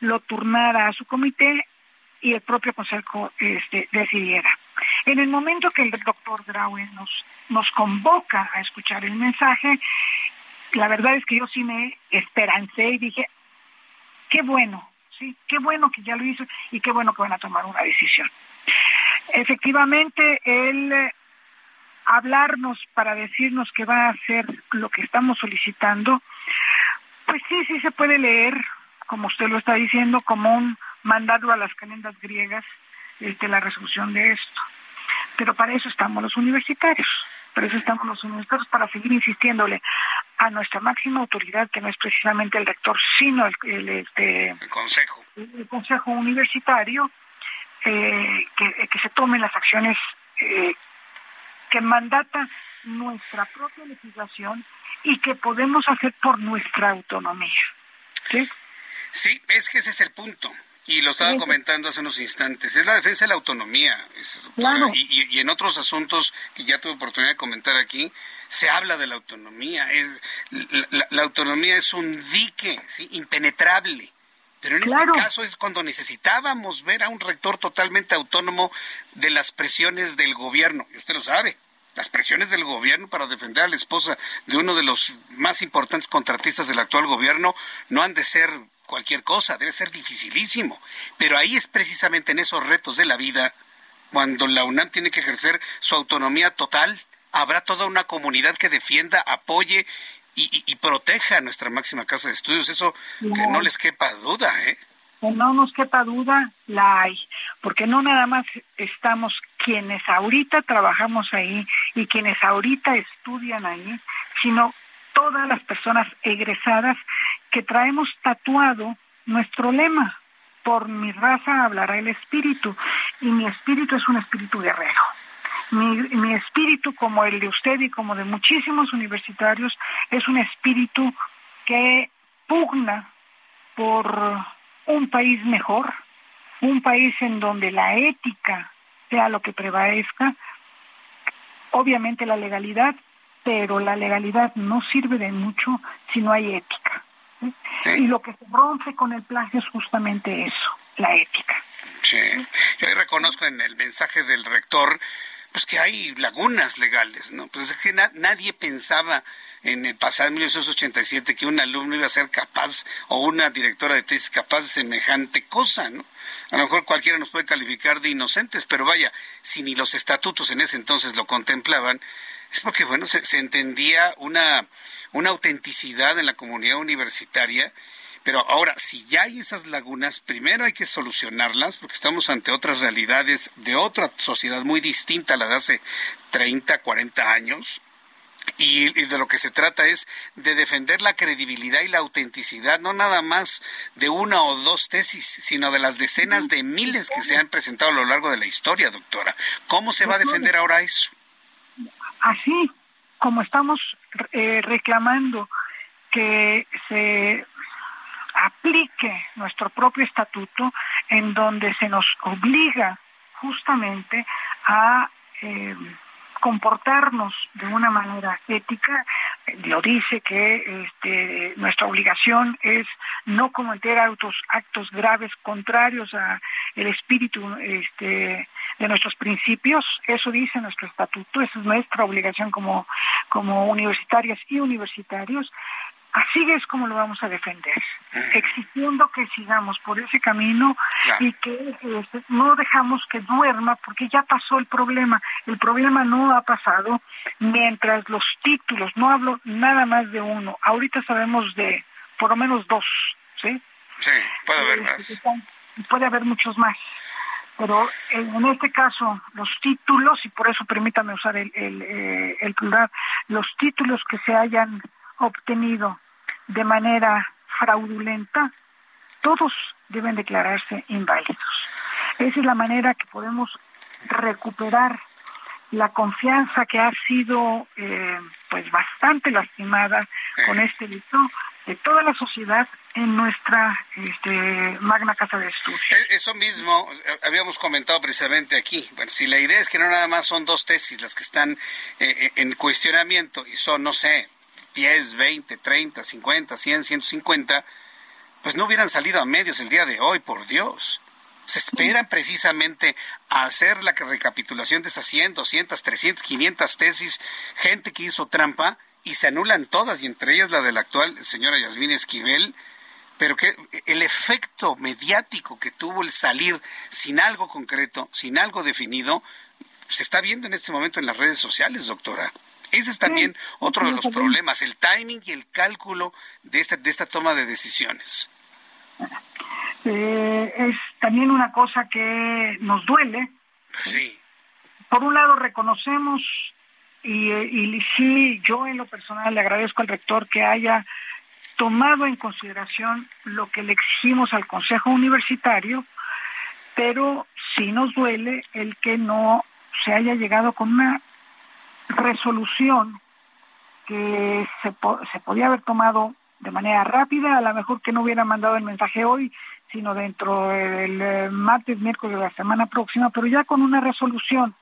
lo turnara a su comité y el propio Consejo este, decidiera. En el momento que el doctor Graue nos, nos convoca a escuchar el mensaje, la verdad es que yo sí me esperancé y dije, qué bueno, sí, qué bueno que ya lo hizo y qué bueno que van a tomar una decisión. Efectivamente, él eh, hablarnos para decirnos que va a hacer lo que estamos solicitando, pues sí, sí se puede leer, como usted lo está diciendo, como un mandarlo a las calendas griegas este, la resolución de esto. Pero para eso estamos los universitarios. Por eso estamos los universitarios para seguir insistiéndole a nuestra máxima autoridad, que no es precisamente el rector, sino el, este, el consejo. El consejo universitario, eh, que, que, se tomen las acciones eh, que mandata nuestra propia legislación y que podemos hacer por nuestra autonomía. ¿sí? Sí, es que ese es el punto. Y lo estaba comentando hace unos instantes, es la defensa de la autonomía. Y, en otros asuntos que ya tuve oportunidad de comentar aquí, se habla de la autonomía. Es, la, autonomía es un dique ¿sí? impenetrable. Pero en este caso es cuando necesitábamos ver a un rector totalmente autónomo de las presiones del gobierno. Y usted lo sabe las presiones del gobierno para defender a la esposa de uno de los más importantes contratistas del actual gobierno no han de ser cualquier cosa, debe ser dificilísimo. Pero ahí es precisamente en esos retos de la vida cuando la UNAM tiene que ejercer su autonomía total. Habrá toda una comunidad que defienda, apoye y, proteja a nuestra máxima casa de estudios. Eso que no les quepa duda, ¿eh? Que no nos quepa duda, la hay. Porque no nada más estamos quienes ahorita trabajamos ahí y quienes ahorita estudian ahí, sino todas las personas egresadas que traemos tatuado nuestro lema, por mi raza hablará el espíritu, y mi espíritu es un espíritu guerrero. Mi, espíritu, como el de usted y como de muchísimos universitarios, es un espíritu que pugna por un país mejor, un país en donde la ética sea lo que prevalezca, obviamente la legalidad, pero la legalidad no sirve de mucho si no hay ética. Y lo que se rompe con el plagio es justamente eso, la ética. Sí, yo reconozco en el mensaje del rector pues que hay lagunas legales, ¿no? Pues es que nadie pensaba en el pasado 1987 que un alumno iba a ser capaz o una directora de tesis capaz de semejante cosa, ¿no? A lo mejor cualquiera nos puede calificar de inocentes, pero vaya, si ni los estatutos en ese entonces lo contemplaban, es porque, bueno, se, entendía una, una autenticidad en la comunidad universitaria pero ahora, si ya hay esas lagunas, primero hay que solucionarlas porque estamos ante otras realidades de otra sociedad muy distinta a la de hace 30, 40 años. Y, de lo que se trata es de defender la credibilidad y la autenticidad, no nada más de una o dos tesis, sino de las decenas de miles que se han presentado a lo largo de la historia, doctora. ¿Cómo se va a defender ahora eso? Así como estamos eh, reclamando que se aplique nuestro propio estatuto en donde se nos obliga justamente a eh, comportarnos de una manera ética, lo dice que este, nuestra obligación es no cometer autos, actos graves contrarios a el espíritu este, de nuestros principios, eso dice nuestro estatuto, esa es nuestra obligación como, como universitarias y universitarios, Así es como lo vamos a defender, exigiendo que sigamos por ese camino y que este, no dejamos que duerma porque ya pasó el problema. El problema no ha pasado mientras los títulos, no hablo nada más de uno, ahorita sabemos de por lo menos dos, ¿sí? Sí, puede haber este, más. Puede haber muchos más. Pero en este caso, los títulos, y por eso permítame usar el, el, eh, el plural, los títulos que se hayan obtenido de manera fraudulenta, todos deben declararse inválidos. Esa es la manera que podemos recuperar la confianza que ha sido eh, pues bastante lastimada con este delito de toda la sociedad en nuestra este, magna casa de estudios. E-, eso mismo eh, habíamos comentado precisamente aquí. Bueno, si la idea es que no nada más son dos tesis las que están eh, en cuestionamiento y son, no sé, 10, 20, 30, 50, 100, 150, pues no hubieran salido a medios el día de hoy, por Dios. Se esperan precisamente a hacer la recapitulación de esas 100, 200, 300, 500 tesis, gente que hizo trampa y se anulan todas, y entre ellas la de la actual señora Yasmín Esquivel, pero que el efecto mediático que tuvo el salir sin algo concreto, sin algo definido, se está viendo en este momento en las redes sociales, doctora. Ese es también otro de los problemas, el timing y el cálculo de esta, de esta toma de decisiones. Eh, es también una cosa que nos duele. Sí. Por un lado reconocemos y, y sí, yo en lo personal le agradezco al rector que haya tomado en consideración lo que le exigimos al Consejo Universitario, pero sí nos duele el que no se haya llegado con una resolución que se, se podía haber tomado de manera rápida, a lo mejor que no hubiera mandado el mensaje hoy, sino dentro del eh, martes, miércoles de la semana próxima, pero ya con una resolución.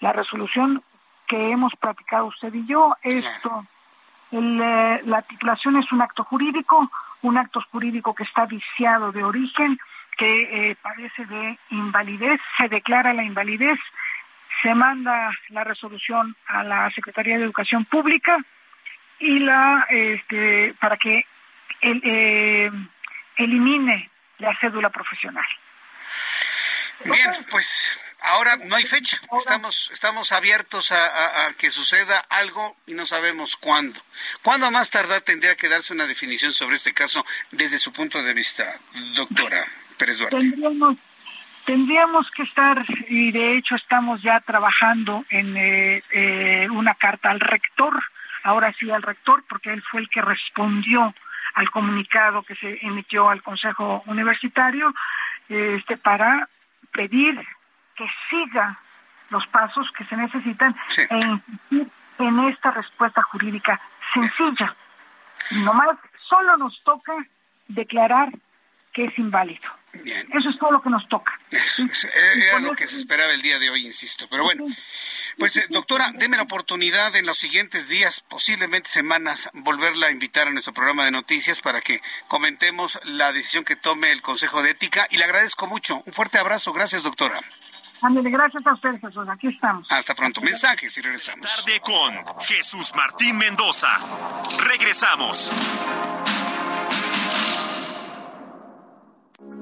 La resolución que hemos platicado usted y yo, esto, eh, la titulación es un acto jurídico, un acto jurídico que está viciado de origen, que eh, parece de invalidez, se declara la invalidez, se manda la resolución a la Secretaría de Educación Pública y la este, para que el, eh, elimine la cédula profesional. Bien, pues ahora no hay fecha. Estamos, estamos abiertos a, que suceda algo y no sabemos cuándo. ¿Cuándo más tardar tendría que darse una definición sobre este caso desde su punto de vista, doctora Pérez Duarte? Tendríamos, tendríamos que estar, y de hecho estamos ya trabajando en eh, eh, una carta al rector, ahora sí al rector, porque él fue el que respondió al comunicado que se emitió al Consejo Universitario este, para pedir que siga los pasos que se necesitan en, en esta respuesta jurídica sencilla. Nomás solo nos toca declarar que es inválido. Eso es todo lo que nos toca. era lo que se esperaba el día de hoy, insisto. Pero bueno, pues eh, doctora, deme la oportunidad en los siguientes días, posiblemente semanas, volverla a invitar a nuestro programa de noticias para que comentemos la decisión que tome el Consejo de Ética y le agradezco mucho. Un fuerte abrazo. Gracias, doctora. Ándale, gracias a usted, Jesús. Aquí estamos. Hasta pronto. Mensajes y regresamos. Tarde con Jesús Martín Mendoza. Regresamos.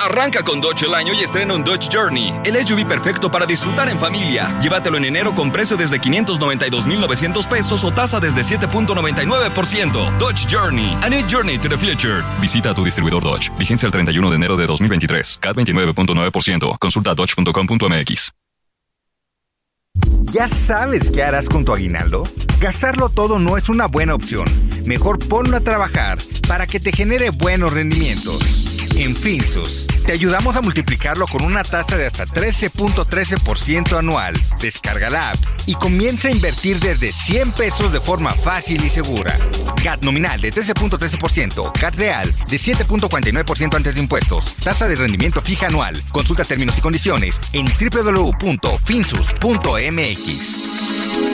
Arranca con Dodge el año y estrena un Dodge Journey, el SUV perfecto para disfrutar en familia. Llévatelo en enero con precio desde 592,900 pesos o tasa desde 7.99%. Dodge Journey, a new journey to the future. Visita tu distribuidor Dodge. Vigencia el 31 de enero de 2023. CAT 29.9%. Consulta dodge.com.mx. ¿Ya sabes qué harás con tu aguinaldo? Gastarlo todo no es una buena opción. Mejor ponlo a trabajar para que te genere buenos rendimientos. En Finsus, te ayudamos a multiplicarlo con una tasa de hasta 13.13% anual. Descarga la app y comienza a invertir desde 100 pesos de forma fácil y segura. CAT nominal de 13.13%, CAT real de 7.49% antes de impuestos, tasa de rendimiento fija anual. Consulta términos y condiciones en www.finsus.mx.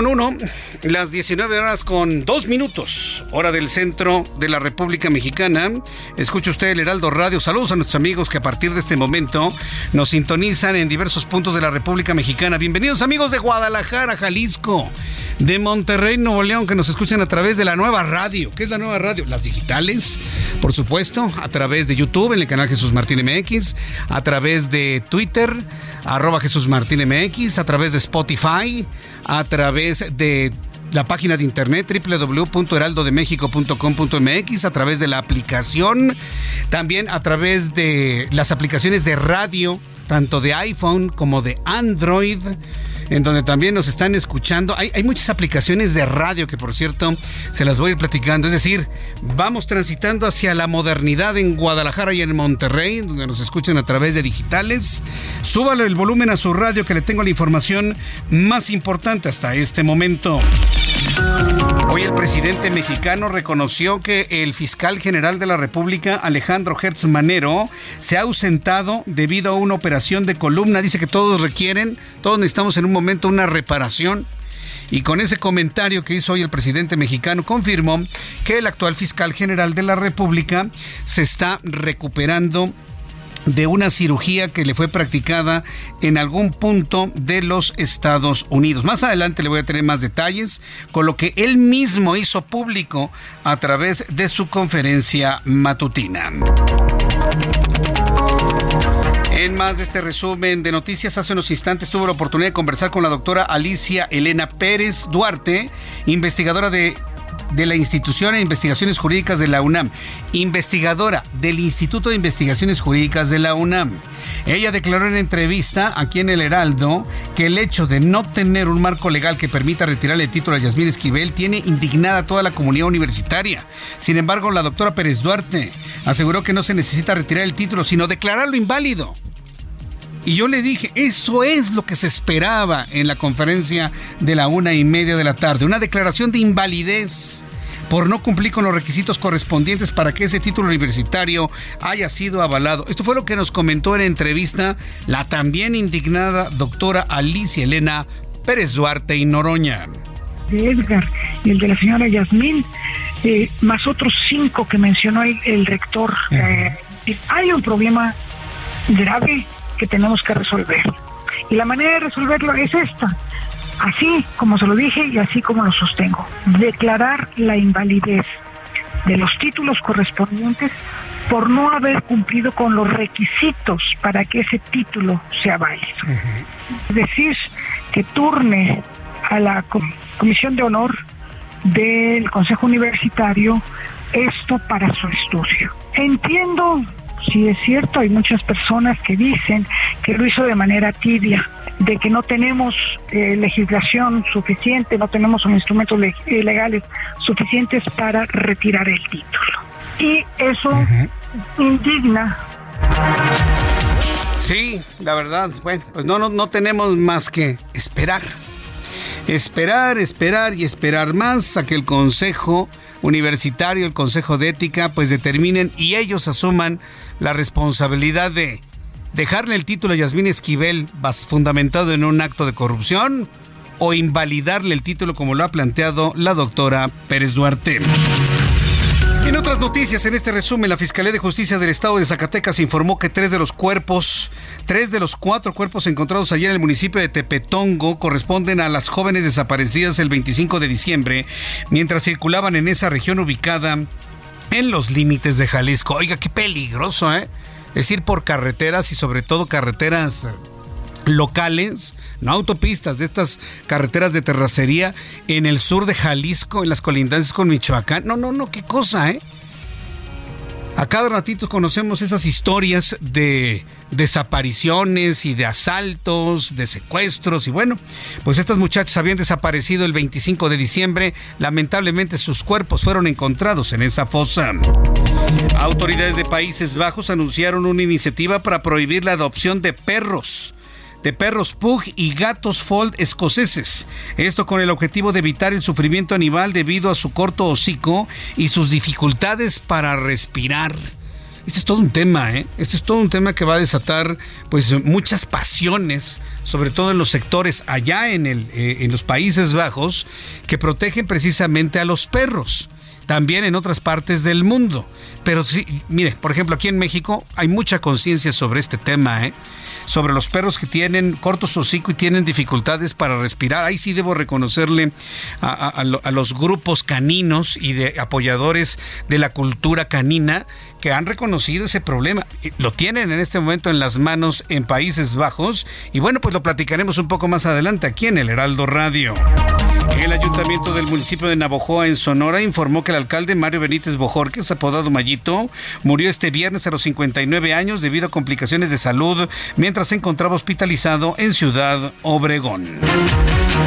con uno, las 19 horas con dos minutos, hora del centro de la República Mexicana. Escucha usted el Heraldo Radio. Saludos a nuestros amigos que a partir de este momento nos sintonizan en diversos puntos de la República Mexicana. Bienvenidos amigos de Guadalajara, Jalisco, de Monterrey, Nuevo León, que nos escuchan a través de la nueva radio. ¿Qué es la nueva radio? Las digitales, por supuesto, a través de YouTube, en el canal Jesús Martín MX, a través de Twitter, arroba Jesús Martín MX, a través de Spotify, a través de la página de internet www.heraldodemexico.com.mx a través de la aplicación, también a través de las aplicaciones de radio, tanto de iPhone como de Android en donde también nos están escuchando. Hay, muchas aplicaciones de radio que, por cierto, se las voy a ir platicando. Es decir, vamos transitando hacia la modernidad en Guadalajara y en Monterrey, donde nos escuchan a través de digitales. Súbale el volumen a su radio que le tengo la información más importante hasta este momento. Hoy el presidente mexicano reconoció que el fiscal general de la República, Alejandro Hertz Manero, se ha ausentado debido a una operación de columna. Dice que todos requieren, todos necesitamos en un momento una reparación. Y con ese comentario que hizo hoy el presidente mexicano, confirmó que el actual fiscal general de la República se está recuperando de una cirugía que le fue practicada en algún punto de los Estados Unidos. Más adelante le voy a tener más detalles con lo que él mismo hizo público a través de su conferencia matutina. En más de este resumen de noticias, hace unos instantes tuve la oportunidad de conversar con la doctora Alicia Elena Pérez Duarte, investigadora de de la Institución de Investigaciones Jurídicas de la UNAM, investigadora del Instituto de Investigaciones Jurídicas de la UNAM. Ella declaró en entrevista aquí en El Heraldo que el hecho de no tener un marco legal que permita retirarle el título a Yasmín Esquivel tiene indignada a toda la comunidad universitaria. Sin embargo, la doctora Pérez Duarte aseguró que no se necesita retirar el título, sino declararlo inválido. Y yo le dije, eso es lo que se esperaba en la conferencia de la una y media de la tarde, una declaración de invalidez por no cumplir con los requisitos correspondientes para que ese título universitario haya sido avalado. Esto fue lo que nos comentó en entrevista la también indignada doctora Alicia Elena Pérez Duarte y Noroña. De Edgar y el de la señora Yasmín, eh, más otros cinco que mencionó el, rector. Eh, hay un problema grave que tenemos que resolver. Y la manera de resolverlo es esta, así como se lo dije y así como lo sostengo, declarar la invalidez de los títulos correspondientes por no haber cumplido con los requisitos para que ese título sea válido. Es decir, que turne a la Comisión de Honor del Consejo Universitario esto para su estudio. Entiendo sí es cierto, hay muchas personas que dicen que lo hizo de manera tibia, de que no tenemos eh, legislación suficiente, no tenemos instrumentos eh, legales suficientes para retirar el título. Y eso indigna. Sí, la verdad, bueno, pues no, no, no tenemos más que esperar. Esperar, esperar y esperar más a que el Consejo Universitario, el Consejo de Ética, pues determinen y ellos asuman la responsabilidad de dejarle el título a Yasmín Esquivel fundamentado en un acto de corrupción o invalidarle el título como lo ha planteado la doctora Pérez Duarte. En otras noticias, en este resumen, la Fiscalía de Justicia del Estado de Zacatecas informó que tres de los cuerpos, tres de los cuatro cuerpos encontrados ayer en el municipio de Tepetongo corresponden a las jóvenes desaparecidas el 25 de diciembre, mientras circulaban en esa región ubicada en los límites de Jalisco. Oiga, qué peligroso, ¿eh? Es ir por carreteras y sobre todo carreteras locales, no autopistas, de estas carreteras de terracería en el sur de Jalisco, en las colindancias con Michoacán. No, no, no, qué cosa, ¿eh? A cada ratito conocemos esas historias de desapariciones y de asaltos, de secuestros y bueno, pues estas muchachas habían desaparecido el 25 de diciembre. Lamentablemente sus cuerpos fueron encontrados en esa fosa. Autoridades de Países Bajos anunciaron una iniciativa para prohibir la adopción de perros de perros pug y gatos fold escoceses. Esto con el objetivo de evitar el sufrimiento animal debido a su corto hocico y sus dificultades para respirar. Este es todo un tema, ¿eh? Este es todo un tema que va a desatar pues muchas pasiones, sobre todo en los sectores allá en, el, eh, en los Países Bajos, que protegen precisamente a los perros también en otras partes del mundo. Pero sí, mire, por ejemplo, aquí en México hay mucha conciencia sobre este tema, ¿eh? Sobre los perros que tienen cortos hocico y tienen dificultades para respirar. Ahí sí debo reconocerle a, los grupos caninos y de apoyadores de la cultura canina que han reconocido ese problema. Lo tienen en este momento en las manos en Países Bajos y bueno, pues lo platicaremos un poco más adelante aquí en el Heraldo Radio. El ayuntamiento del municipio de Navojoa, en Sonora, informó que el alcalde Mario Benítez Bojorquez, apodado Mayito, murió este viernes a los 59 años debido a complicaciones de salud mientras se encontraba hospitalizado en Ciudad Obregón.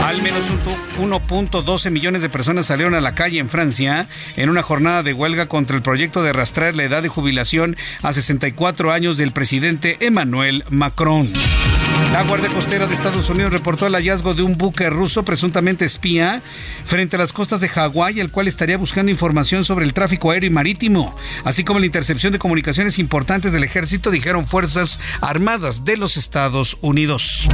Al menos 1.12 millones de personas salieron a la calle en Francia en una jornada de huelga contra el proyecto de rastrear la edad de jubilación a 64 años del presidente Emmanuel Macron. La Guardia Costera de Estados Unidos reportó el hallazgo de un buque ruso presuntamente espía frente a las costas de Hawái, el cual estaría buscando información sobre el tráfico aéreo y marítimo, así como la intercepción de comunicaciones importantes del ejército, dijeron Fuerzas Armadas de los Estados Unidos.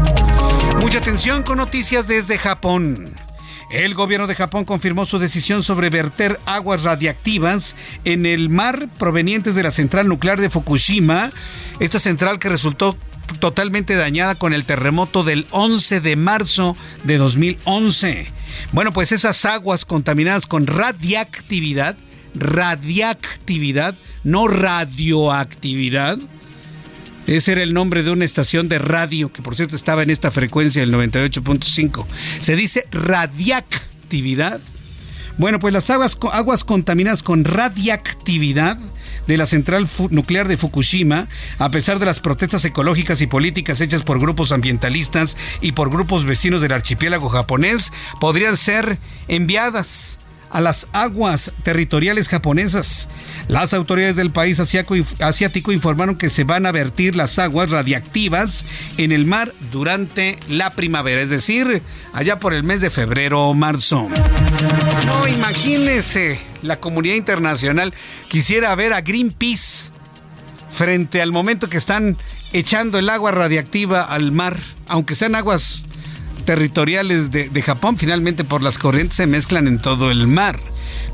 Mucha atención con noticias desde Japón. El gobierno de Japón confirmó su decisión sobre verter aguas radiactivas en el mar provenientes de la central nuclear de Fukushima, esta central que resultó totalmente dañada con el terremoto del 11 de marzo de 2011. Bueno, pues esas aguas contaminadas con radiactividad, radiactividad, no radioactividad. Ese era el nombre de una estación de radio que por cierto estaba en esta frecuencia del 98.5. Se dice radiactividad. Bueno, pues las aguas, aguas contaminadas con radiactividad de la central nuclear de Fukushima, a pesar de las protestas ecológicas y políticas hechas por grupos ambientalistas y por grupos vecinos del archipiélago japonés, podrían ser enviadas a las aguas territoriales japonesas. Las autoridades del país asiático informaron que se van a vertir las aguas radiactivas en el mar durante la primavera, es decir, allá por el mes de febrero o marzo. No, imagínese, la comunidad internacional quisiera ver a Greenpeace frente al momento que están echando el agua radiactiva al mar, aunque sean aguas territoriales de, Japón, finalmente por las corrientes se mezclan en todo el mar.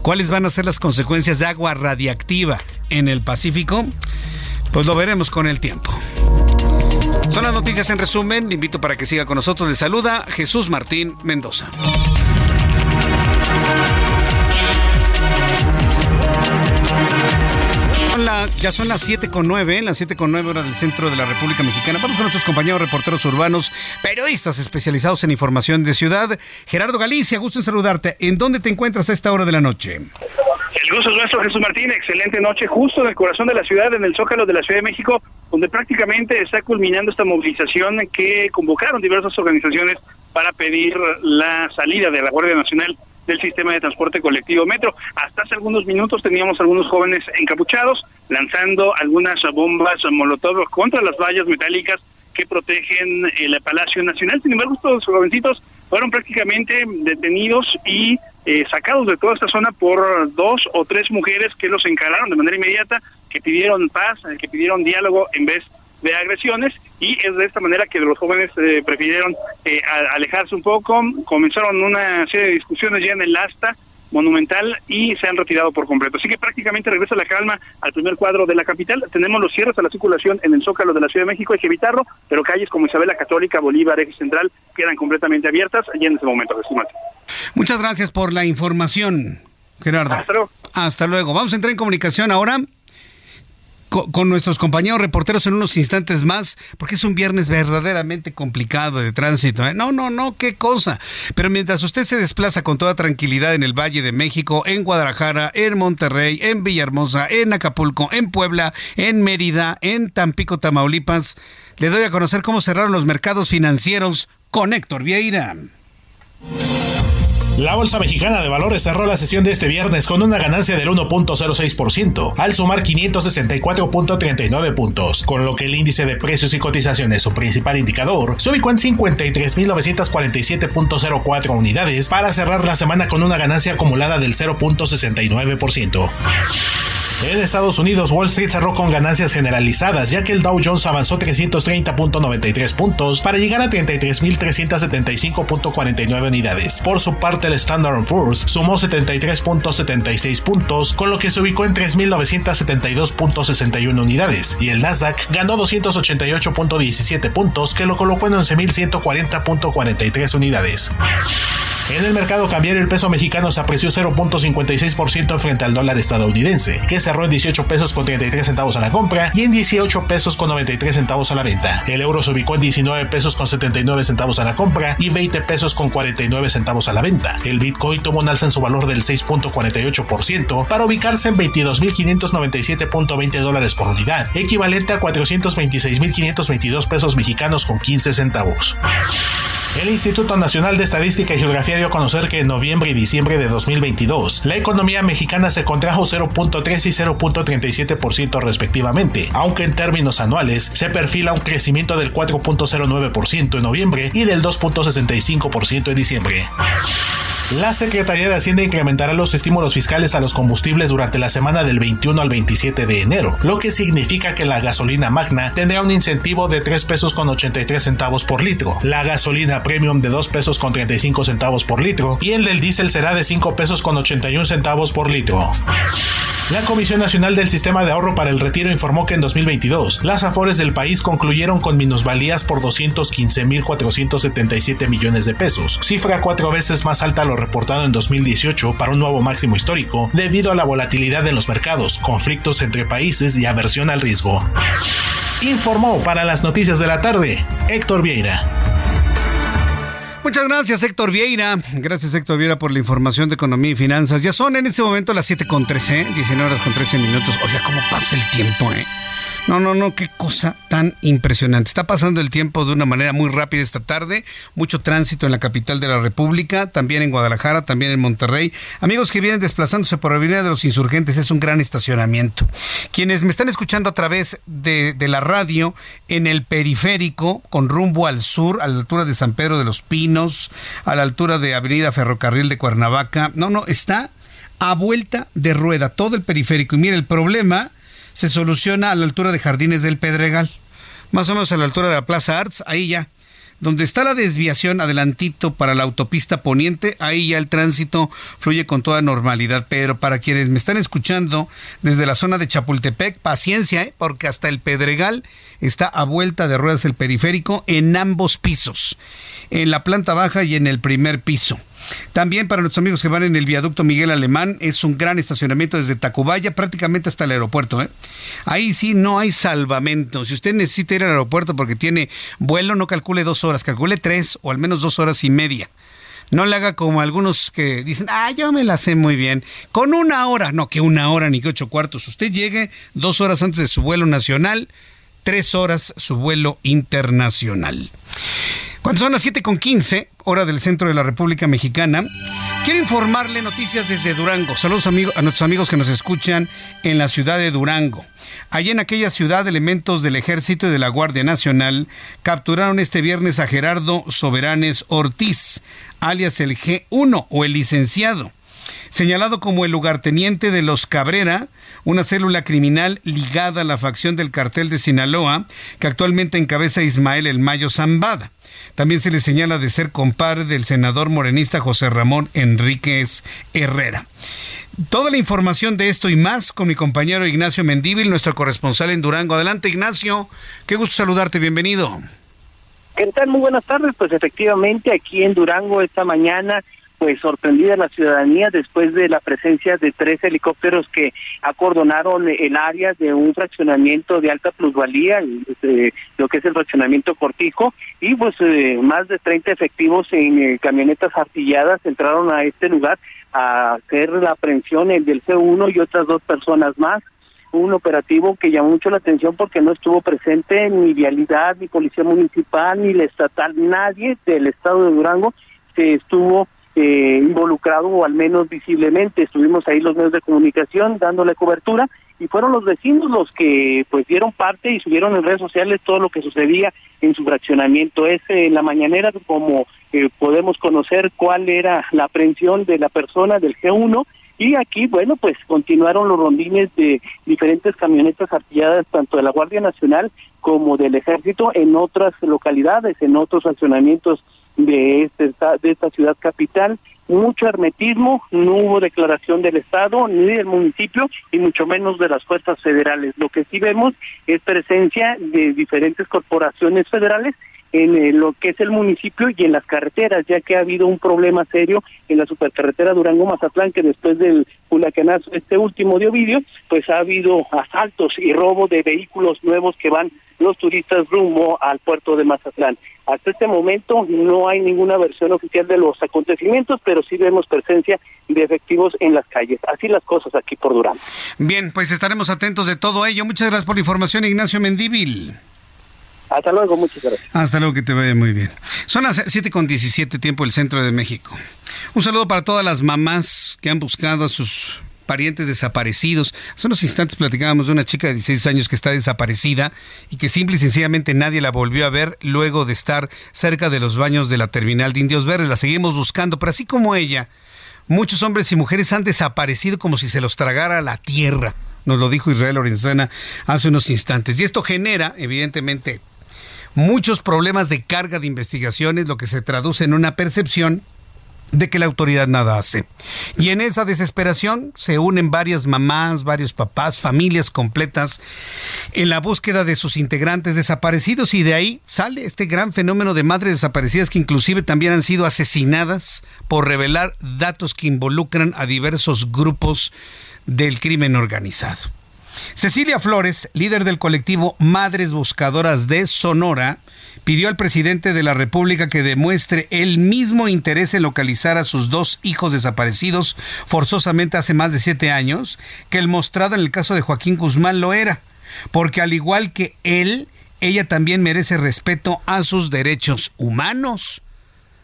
¿Cuáles van a ser las consecuencias de agua radiactiva en el Pacífico? Pues lo veremos con el tiempo. Son las noticias en resumen. Le invito para que siga con nosotros. Le saluda Jesús Martín Mendoza. Ya son las 7 con 9, las 7 con 9 horas del centro de la República Mexicana. Vamos con nuestros compañeros reporteros urbanos, periodistas especializados en información de ciudad. Gerardo Galicia, gusto en saludarte. ¿En dónde te encuentras a esta hora de la noche? El gusto es nuestro, Jesús Martín. Excelente noche, justo en el corazón de la ciudad, en el Zócalo de la Ciudad de México, donde prácticamente está culminando esta movilización que convocaron diversas organizaciones para pedir la salida de la Guardia Nacional del sistema de transporte colectivo Metro. Hasta hace algunos minutos teníamos algunos jóvenes encapuchados lanzando algunas bombas molotov contra las vallas metálicas que protegen el Palacio Nacional. Sin embargo, estos jovencitos fueron prácticamente detenidos y eh, sacados de toda esta zona por dos o tres mujeres que los encararon de manera inmediata, que pidieron paz, que pidieron diálogo en vez de agresiones y es de esta manera que los jóvenes eh, prefirieron eh, alejarse un poco, comenzaron una serie de discusiones ya en el asta monumental y se han retirado por completo. Así que prácticamente regresa la calma al primer cuadro de la capital. Tenemos los cierres a la circulación en el Zócalo de la Ciudad de México, hay que evitarlo, pero calles como Isabela Católica, Bolívar, Eje Central quedan completamente abiertas y en ese momento. Muchas gracias por la información, Gerardo. Hasta luego. Hasta luego. Vamos a entrar en comunicación ahora con, nuestros compañeros reporteros en unos instantes más, porque es un viernes verdaderamente complicado de tránsito. ¿eh? No, no, no, qué cosa. Pero mientras usted se desplaza con toda tranquilidad en el Valle de México, en Guadalajara, en Monterrey, en Villahermosa, en Acapulco, en Puebla, en Mérida, en Tampico, Tamaulipas, le doy a conocer cómo cerraron los mercados financieros con Héctor Vieira. La Bolsa Mexicana de Valores cerró la sesión de este viernes con una ganancia del 1.06%, al sumar 564.39 puntos, con lo que el índice de precios y cotizaciones, su principal indicador, se ubicó en 53.947.04 unidades para cerrar la semana con una ganancia acumulada del 0.69%. En Estados Unidos, Wall Street cerró con ganancias generalizadas, ya que el Dow Jones avanzó 330.93 puntos para llegar a 33.375.49 unidades. Por su parte, el Standard Poor's sumó 73.76 puntos, con lo que se ubicó en 3.972.61 unidades, y el Nasdaq ganó 288.17 puntos, que lo colocó en 11.140.43 unidades. En el mercado cambiario el peso mexicano se apreció 0.56% frente al dólar estadounidense, que cerró en 18 pesos con 33 centavos a la compra y en 18 pesos con 93 centavos a la venta. El euro se ubicó en 19 pesos con 79 centavos a la compra y 20 pesos con 49 centavos a la venta. El Bitcoin tuvo un alza en su valor del 6.48% para ubicarse en 22.597.20 dólares por unidad, equivalente a 426.522 pesos mexicanos con 15 centavos. El Instituto Nacional de Estadística y Geografía dio a conocer que en noviembre y diciembre de 2022 la economía mexicana se contrajo 0.3 y 0.37% respectivamente, aunque en términos anuales se perfila un crecimiento del 4.09% en noviembre y del 2.65% en diciembre. La Secretaría de Hacienda incrementará los estímulos fiscales a los combustibles durante la semana del 21 al 27 de enero, lo que significa que la gasolina magna tendrá un incentivo de 3 pesos con 83 centavos por litro, la gasolina premium de 2 pesos con 35 centavos por litro y el del diésel será de 5 pesos con 81 centavos por litro. La Comisión Nacional del Sistema de Ahorro para el Retiro informó que en 2022 las afores del país concluyeron con minusvalías por 215.477 millones de pesos, cifra cuatro veces más alta lo reportado en 2018 para un nuevo máximo histórico debido a la volatilidad en los mercados, conflictos entre países y aversión al riesgo. Informó para las noticias de la tarde Héctor Vieira. Muchas gracias, Héctor Vieira. Gracias, Héctor Vieira, por la información de economía y finanzas. Ya son en este momento las 7 con 13, 19 horas con 13 minutos. Oiga, cómo pasa el tiempo, ¿eh? No, no, no, qué cosa tan impresionante. Está pasando el tiempo de una manera muy rápida esta tarde. Mucho tránsito en la capital de la República, también en Guadalajara, también en Monterrey. Amigos que vienen desplazándose por la Avenida de los Insurgentes, es un gran estacionamiento. Quienes me están escuchando a través de, de la radio en el periférico, con rumbo al sur, a la altura de San Pedro de los Pinos, a la altura de Avenida Ferrocarril de Cuernavaca. No, no, está a vuelta de rueda todo el periférico. Y mire, el problema se soluciona a la altura de Jardines del Pedregal, más o menos a la altura de la Plaza Arts, ahí ya. Donde está la desviación adelantito para la autopista poniente, ahí ya el tránsito fluye con toda normalidad. Pero para quienes me están escuchando desde la zona de Chapultepec, paciencia, ¿eh? porque hasta el Pedregal está a vuelta de ruedas el periférico en ambos pisos, en la planta baja y en el primer piso. También para nuestros amigos que van en el viaducto Miguel Alemán, es un gran estacionamiento desde Tacubaya prácticamente hasta el aeropuerto. ¿eh? Ahí sí no hay salvamento. Si usted necesita ir al aeropuerto porque tiene vuelo, no calcule dos horas, calcule tres o al menos dos horas y media. No le haga como algunos que dicen, ah, yo me la sé muy bien. Con una hora, no, que una hora ni que ocho cuartos. Usted llegue dos horas antes de su vuelo nacional, tres horas su vuelo internacional. Cuando son las 7 con 15, hora del centro de la República Mexicana, quiero informarle noticias desde Durango. Saludos amigos, a nuestros amigos que nos escuchan en la ciudad de Durango. Allí en aquella ciudad, elementos del Ejército y de la Guardia Nacional capturaron este viernes a Gerardo Soberanes Ortiz, alias el G1 o el licenciado señalado como el lugarteniente de los Cabrera, una célula criminal ligada a la facción del cartel de Sinaloa, que actualmente encabeza Ismael El Mayo Zambada. También se le señala de ser compadre del senador morenista José Ramón Enríquez Herrera. Toda la información de esto y más con mi compañero Ignacio Mendíbil, nuestro corresponsal en Durango. Adelante, Ignacio. Qué gusto saludarte. Bienvenido. ¿Qué tal? Muy buenas tardes. Pues efectivamente, aquí en Durango esta mañana pues sorprendida la ciudadanía después de la presencia de tres helicópteros que acordonaron el área de un fraccionamiento de alta plusvalía, eh, lo que es el fraccionamiento Cortijo, y pues eh, más de 30 efectivos en eh, camionetas artilladas entraron a este lugar a hacer la aprehensión el del C1 y otras dos personas más. Un operativo que llamó mucho la atención porque no estuvo presente ni vialidad, ni policía municipal, ni la estatal, nadie del estado de Durango se estuvo eh, involucrado o al menos visiblemente. Estuvimos ahí los medios de comunicación dándole cobertura y fueron los vecinos los que pues dieron parte y subieron en redes sociales todo lo que sucedía en su fraccionamiento. Es en la mañanera como eh, podemos conocer cuál era la aprehensión de la persona del G1 y aquí, bueno, pues continuaron los rondines de diferentes camionetas artilladas, tanto de la Guardia Nacional como del Ejército, en otras localidades, en otros fraccionamientos de, este, de esta ciudad capital. Mucho hermetismo, no hubo declaración del Estado ni del municipio y mucho menos de las fuerzas federales. Lo que sí vemos es presencia de diferentes corporaciones federales en eh, lo que es el municipio y en las carreteras, ya que ha habido un problema serio en la supercarretera Durango-Mazatlán, que después del huracanazo, este último de Ovidio, pues ha habido asaltos y robo de vehículos nuevos que van los turistas rumbo al puerto de Mazatlán. Hasta este momento no hay ninguna versión oficial de los acontecimientos, pero sí vemos presencia de efectivos en las calles. Así las cosas aquí por Durango. Bien, pues estaremos atentos de todo ello. Muchas gracias por la información, Ignacio Mendíbil. Hasta luego, muchas gracias. Hasta luego, que te vaya muy bien. Son las 7 con 17 tiempo el centro de México. Un saludo para todas las mamás que han buscado a sus parientes desaparecidos. Hace unos instantes platicábamos de una chica de 16 años que está desaparecida y que simple y sencillamente nadie la volvió a ver luego de estar cerca de los baños de la terminal de Indios Verdes. La seguimos buscando, pero así como ella, muchos hombres y mujeres han desaparecido como si se los tragara la tierra. Nos lo dijo Israel Lorenzana hace unos instantes. Y esto genera, evidentemente, muchos problemas de carga de investigaciones, lo que se traduce en una percepción de que la autoridad nada hace. Y en esa desesperación se unen varias mamás, varios papás, familias completas en la búsqueda de sus integrantes desaparecidos y de ahí sale este gran fenómeno de madres desaparecidas que inclusive también han sido asesinadas por revelar datos que involucran a diversos grupos del crimen organizado. Cecilia Flores, líder del colectivo Madres Buscadoras de Sonora, pidió al presidente de la República que demuestre el mismo interés en localizar a sus dos hijos desaparecidos forzosamente hace más de siete años que el mostrado en el caso de Joaquín Guzmán lo era, porque al igual que él, ella también merece respeto a sus derechos humanos.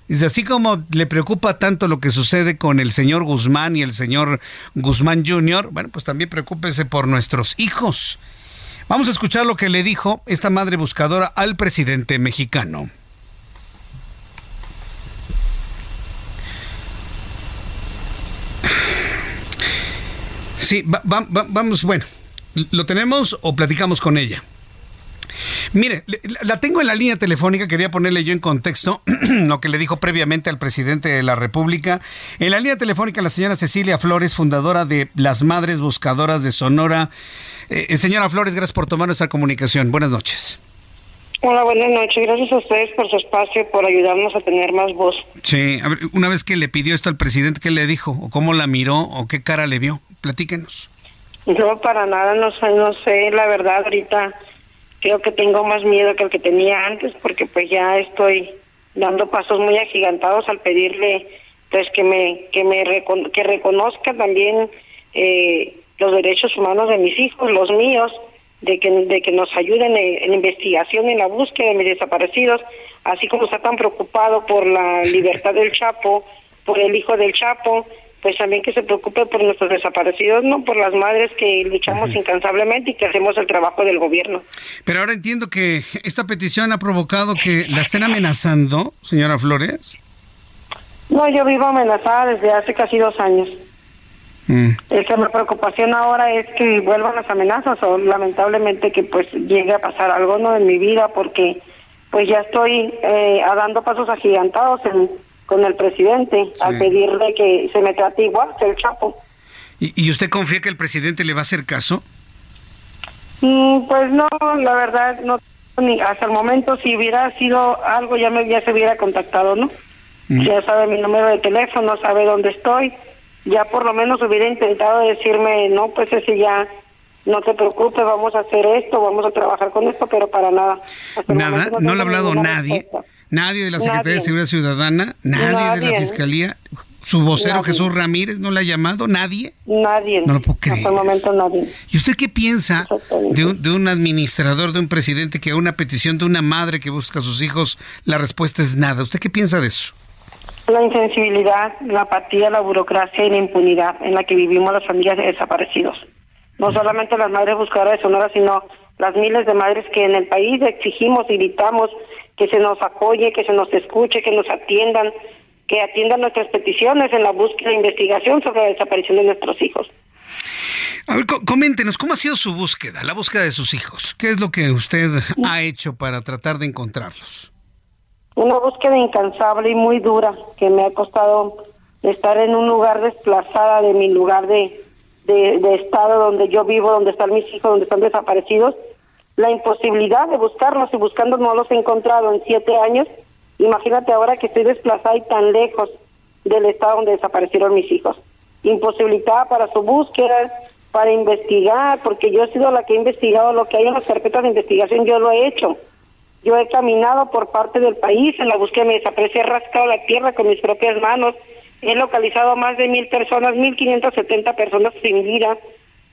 Dice, así como le preocupa tanto lo que sucede con el señor Guzmán y el señor Guzmán Jr., bueno, pues también preocúpese por nuestros hijos. Vamos a escuchar lo que le dijo esta madre buscadora al presidente mexicano. Sí, vamos, bueno, ¿lo tenemos o platicamos con ella? Mire, la tengo en la línea telefónica, quería ponerle yo en contexto [CLEARS THROAT] lo que le dijo previamente al presidente de la República. En la línea telefónica la señora Cecilia Flores, fundadora de Las Madres Buscadoras de Sonora. Eh, señora Flores, gracias por tomar nuestra comunicación. Buenas noches. Hola, buenas noches. Gracias a ustedes por su espacio, por ayudarnos a tener más voz. Sí, a ver, una vez que le pidió esto al presidente, ¿qué le dijo? ¿O cómo la miró? ¿O qué cara le vio? Platíquenos. No, para nada, no sé, no sé, la verdad, ahorita creo que tengo más miedo que el que tenía antes porque pues ya estoy dando pasos muy agigantados al pedirle pues que me que me que reconozca también eh, los derechos humanos de mis hijos los míos de que de que nos ayuden en, en investigación en la búsqueda de mis desaparecidos así como está tan preocupado por la [LAUGHS] libertad del Chapo por el hijo del Chapo pues también que se preocupe por nuestros desaparecidos, no por las madres que luchamos incansablemente y que hacemos el trabajo del gobierno. Pero ahora entiendo que esta petición ha provocado que la estén amenazando, señora Flores. No, yo vivo amenazada desde hace casi dos años. Mm. Esa mi preocupación ahora es que vuelvan las amenazas o lamentablemente que pues llegue a pasar algo no en mi vida porque pues ya estoy eh, dando pasos agigantados en con el presidente al pedirle que se me trate igual que el Chapo. ¿Y, usted confía que el presidente le va a hacer caso? Mm, pues no, la verdad, no. Ni hasta el momento, si hubiera sido algo, ya, me, ya se hubiera contactado, ¿no? Mm. Ya sabe mi número de teléfono, sabe dónde estoy. Ya por lo menos hubiera intentado decirme, no, pues ese ya, no te preocupes, vamos a hacer esto, vamos a trabajar con esto, pero para nada. nada, no, le ha hablado nadie. Nadie de la Secretaría de Seguridad Ciudadana, nadie, de la Fiscalía, su vocero Jesús Ramírez no le ha llamado, nadie. Nadie. No lo puedo creer. Hasta el momento nadie. ¿Y usted qué piensa de un, de un administrador, de un presidente que a una petición de una madre que busca a sus hijos, la respuesta es nada? ¿Usted qué piensa de eso? La insensibilidad, la apatía, la burocracia y la impunidad en la que vivimos las familias de desaparecidos. No solamente las madres buscadoras de Sonora, sino las miles de madres que en el país exigimos y gritamos que se nos apoye, que se nos escuche, que nos atiendan, que atiendan nuestras peticiones en la búsqueda e investigación sobre la desaparición de nuestros hijos. A ver, coméntenos, ¿cómo ha sido su búsqueda, la búsqueda de sus hijos? ¿Qué es lo que usted ha hecho para tratar de encontrarlos? Una búsqueda incansable y muy dura que me ha costado estar en un lugar desplazada de mi lugar de, de, estado donde yo vivo, donde están mis hijos, donde están desaparecidos, la imposibilidad de buscarlos y buscando no los he encontrado en siete años. Imagínate ahora que estoy desplazada y tan lejos del estado donde desaparecieron mis hijos. Imposibilitada para su búsqueda, para investigar, porque yo he sido la que he investigado lo que hay en las carpetas de investigación, yo lo he hecho. Yo he caminado por parte del país en la búsqueda me desaparecí, he rascado la tierra con mis propias manos, he localizado más de mil personas, mil quinientos setenta personas sin vida,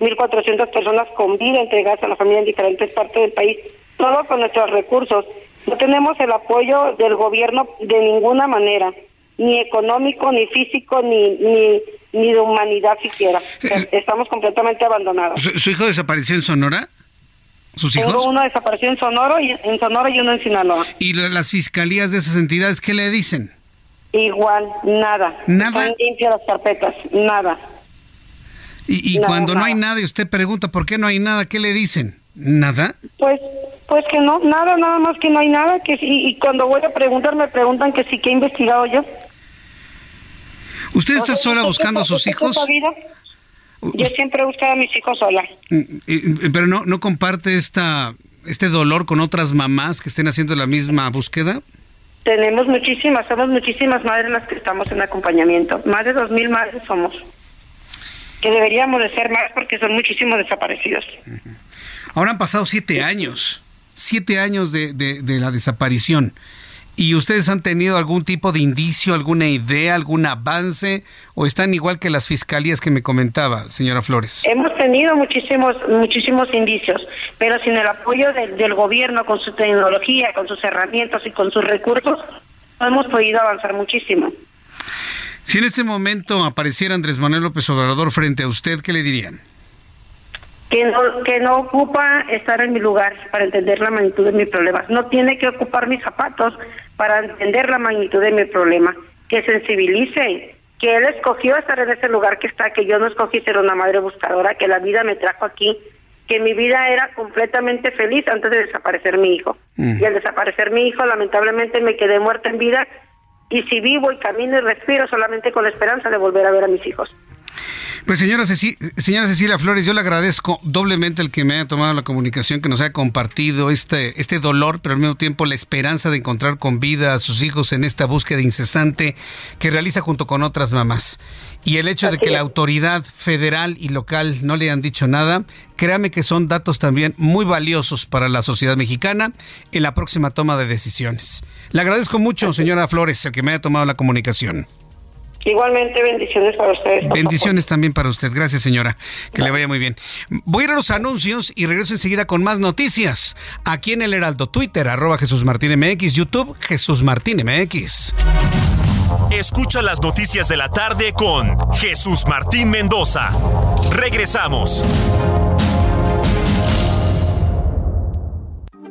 mil cuatrocientas personas con vida entregadas a la familia en diferentes partes del país, todo con nuestros recursos. No tenemos el apoyo del gobierno de ninguna manera, ni económico, ni físico, ni, ni, ni de humanidad siquiera. Estamos completamente abandonados. ¿Su, hijo desapareció en Sonora? ¿Sus hijos? Tengo uno desapareció en Sonora, y, en Sonora y uno en Sinaloa. ¿Y las fiscalías de esas entidades qué le dicen? Igual, nada. ¿Nada? Están limpias las carpetas, nada. Y, y Nada, cuando no hay nada. nada y usted pregunta por qué no hay nada, ¿qué le dicen? ¿Nada? Pues pues que no, nada, nada más que no hay nada, que sí, y cuando voy a preguntar me preguntan que sí, que he investigado yo. ¿Usted está sola ¿usted buscando a sus hijos? Yo siempre he buscado a mis hijos sola. Pero no, no comparte esta, este dolor con otras mamás que estén haciendo la misma búsqueda. Tenemos muchísimas, somos muchísimas madres las que estamos en acompañamiento. Más de dos mil madres somos. Que deberíamos de ser más porque son muchísimos desaparecidos. Ahora han pasado siete años, siete años de, de- de la desaparición. ¿Y ustedes han tenido algún tipo de indicio, alguna idea, algún avance? ¿O están igual que las fiscalías que me comentaba, señora Flores? Hemos tenido muchísimos muchísimos indicios, pero sin el apoyo del- del gobierno, con su tecnología, con sus herramientas y con sus recursos, no hemos podido avanzar muchísimo. Si en este momento apareciera Andrés Manuel López Obrador frente a usted, ¿qué le dirían? que no, que no ocupa estar en mi lugar para entender la magnitud de mi problema. No tiene que ocupar mis zapatos para entender la magnitud de mi problema. Que sensibilice, que él escogió estar en ese lugar que está, que yo no escogí ser una madre buscadora, que la vida me trajo aquí, que mi vida era completamente feliz antes de desaparecer mi hijo. Mm. Y al desaparecer mi hijo, lamentablemente me quedé muerta en vida. Y si vivo y camino y respiro solamente con la esperanza de volver a ver a mis hijos. Pues señora, Ceci- señora Cecilia Flores, yo le agradezco doblemente el que me haya tomado la comunicación, que nos haya compartido este, este dolor, pero al mismo tiempo la esperanza de encontrar con vida a sus hijos en esta búsqueda incesante que realiza junto con otras mamás. Y el hecho de que la autoridad federal y local no le han dicho nada, créame que son datos también muy valiosos para la sociedad mexicana en la próxima toma de decisiones. Le agradezco mucho, señora Flores, el que me haya tomado la comunicación. Igualmente, bendiciones para ustedes. Bendiciones también para usted. Gracias, señora. Que le vaya muy bien. Voy a ir a los anuncios y regreso enseguida con más noticias. Aquí en el Heraldo, Twitter, arroba Jesús Martín MX, YouTube, Jesús Martín MX. Escucha las noticias de la tarde con Jesús Martín Mendoza. Regresamos.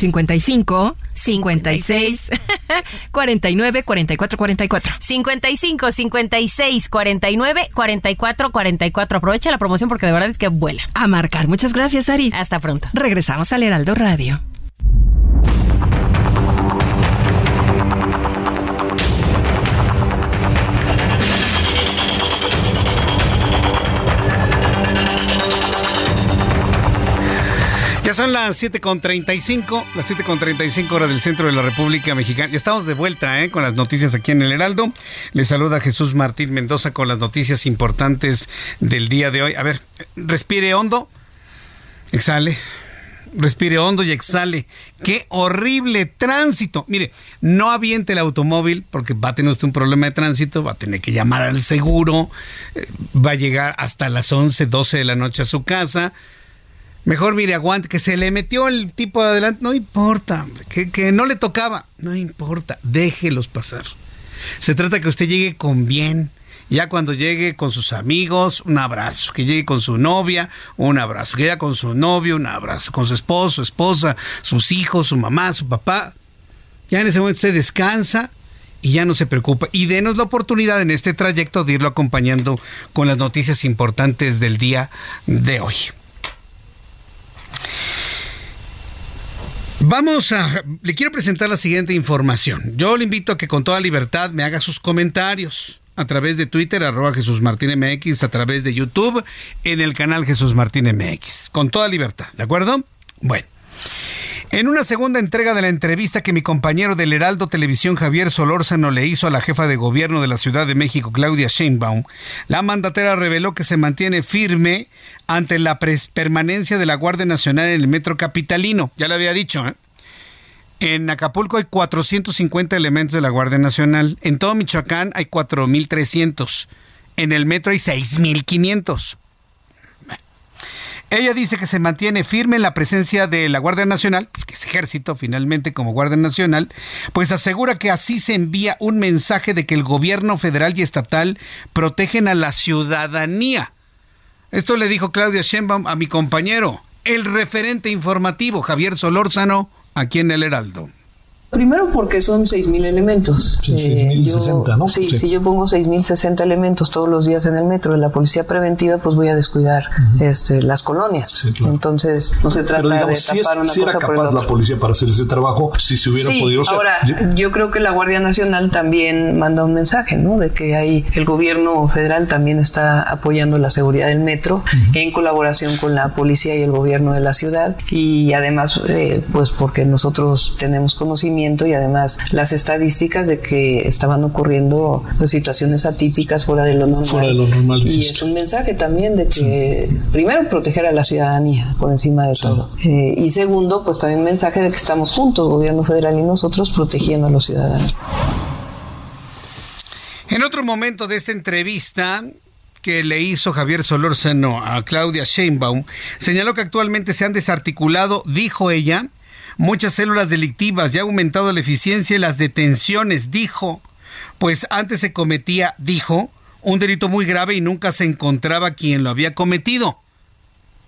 55, 56, 49, 44, 44. 55 56 49 44 44. Aprovecha la promoción porque de verdad es que vuela. A marcar. Muchas gracias, Ari. Hasta pronto. Regresamos al Heraldo Radio. Son las 7.35, las 7.35 hora del centro de la República Mexicana. Ya estamos de vuelta ¿eh? con las noticias aquí en el Heraldo. Les saluda Jesús Martín Mendoza con las noticias importantes del día de hoy. A ver, respire hondo, exhale, respire hondo y exhale. Qué horrible tránsito. Mire, no aviente el automóvil porque va a tener usted un problema de tránsito, va a tener que llamar al seguro, eh, va a llegar hasta las 11, 12 de la noche a su casa. Mejor mire, aguante, que se le metió el tipo de adelante, no importa, que, que no le tocaba, no importa, déjelos pasar. Se trata que usted llegue con bien Ya cuando llegue con sus amigos, un abrazo. Que llegue con su novia, un abrazo. Que llegue con su novio, un abrazo. Con su esposo, su esposa, sus hijos, su mamá, su papá. Ya en ese momento usted descansa y ya no se preocupa. Y denos la oportunidad en este trayecto de irlo acompañando con las noticias importantes del día de hoy. Vamos a, le quiero presentar la siguiente información. Yo le invito a que con toda libertad me haga sus comentarios a través de Twitter, arroba Jesús Martín MX, a través de YouTube, en el canal Jesús Martín MX. Con toda libertad, ¿de acuerdo? Bueno. En una segunda entrega de la entrevista que mi compañero del Heraldo Televisión Javier Solórzano le hizo a la jefa de gobierno de la Ciudad de México, Claudia Sheinbaum, la mandatera reveló que se mantiene firme ante la permanencia de la Guardia Nacional en el metro capitalino. Ya le había dicho, ¿eh? En Acapulco hay 450 elementos de la Guardia Nacional. En todo Michoacán hay 4.300. En el metro hay 6.500. Ella dice que se mantiene firme en la presencia de la Guardia Nacional, pues, que es ejército finalmente como Guardia Nacional, pues asegura que así se envía un mensaje de que el gobierno federal y estatal protegen a la ciudadanía. Esto le dijo Claudia Sheinbaum a mi compañero, el referente informativo Javier Solórzano, aquí en el Heraldo. Primero porque son 6.000 elementos. Sí, 6.060, eh, ¿no? Sí, si yo pongo 6.060 elementos todos los días en el metro de la policía preventiva, pues voy a descuidar este, las colonias. Entonces, no se trata Pero digamos, de si, tapar es, una si era cosa por el capaz la policía para hacer ese trabajo, si se hubiera Sí, podido hacer. ahora Yo- creo que la Guardia Nacional también manda un mensaje, ¿no? De que hay el gobierno federal también está apoyando la seguridad del metro en colaboración con la policía y el gobierno de la ciudad y además, eh, pues porque nosotros tenemos conocimiento y además las estadísticas de que estaban ocurriendo pues, situaciones atípicas fuera de lo normal. Fuera de lo normal, Y es un mensaje también de que primero proteger a la ciudadanía por encima de todo Eh, y segundo, pues también un mensaje de que estamos juntos, gobierno federal y nosotros, protegiendo a los ciudadanos. En otro momento de esta entrevista que le hizo Javier Solórzano a Claudia Sheinbaum, señaló que actualmente se han desarticulado, dijo ella, muchas células delictivas y ha aumentado la eficiencia y las detenciones, dijo, pues antes se cometía, dijo, un delito muy grave y nunca se encontraba quien lo había cometido.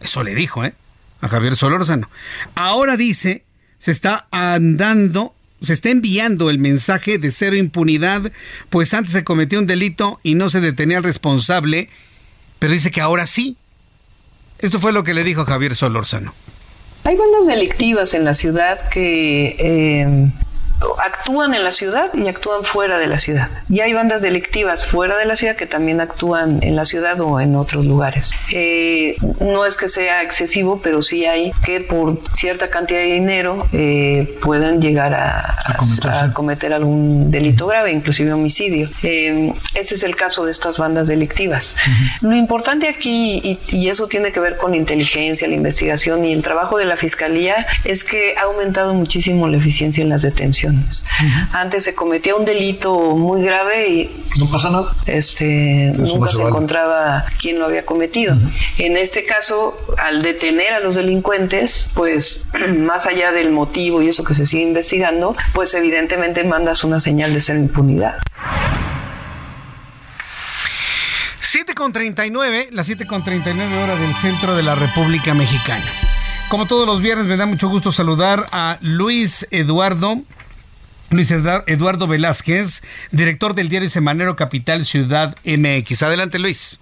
Eso le dijo, ¿eh? A Javier Solórzano. Ahora dice, se está andando, se está enviando el mensaje de cero impunidad, pues antes se cometió un delito y no se detenía al responsable, pero dice que ahora sí. Esto fue lo que le dijo Javier Solórzano. Hay bandas delictivas en la ciudad que eh, actúan en la ciudad y actúan fuera de la ciudad. Y hay bandas delictivas fuera de la ciudad que también actúan en la ciudad o en otros lugares. Eh, no es que sea excesivo, pero sí hay que por cierta cantidad de dinero eh, pueden llegar a, a cometer algún delito grave, inclusive homicidio. Eh, ese es el caso de estas bandas delictivas. Lo importante aquí, y, y eso tiene que ver con la inteligencia, la investigación y el trabajo de la Fiscalía, es que ha aumentado muchísimo la eficiencia en las detenciones. Antes se cometía un delito muy grave y no pasa nada. Este, Eso nunca se se, vale. encontraba quién lo había cometido. En este caso, al detener a los delincuentes, pues [CLEARS THROAT] más allá del motivo y eso que se sigue investigando, pues evidentemente mandas una señal de ser impunidad. 7 con 39, las 7 con 39 horas del centro de la República Mexicana. Como todos los viernes, me da mucho gusto saludar a Luis Eduardo. Luis Eduardo Velázquez, director del diario Semanero Capital Ciudad MX. Adelante, Luis.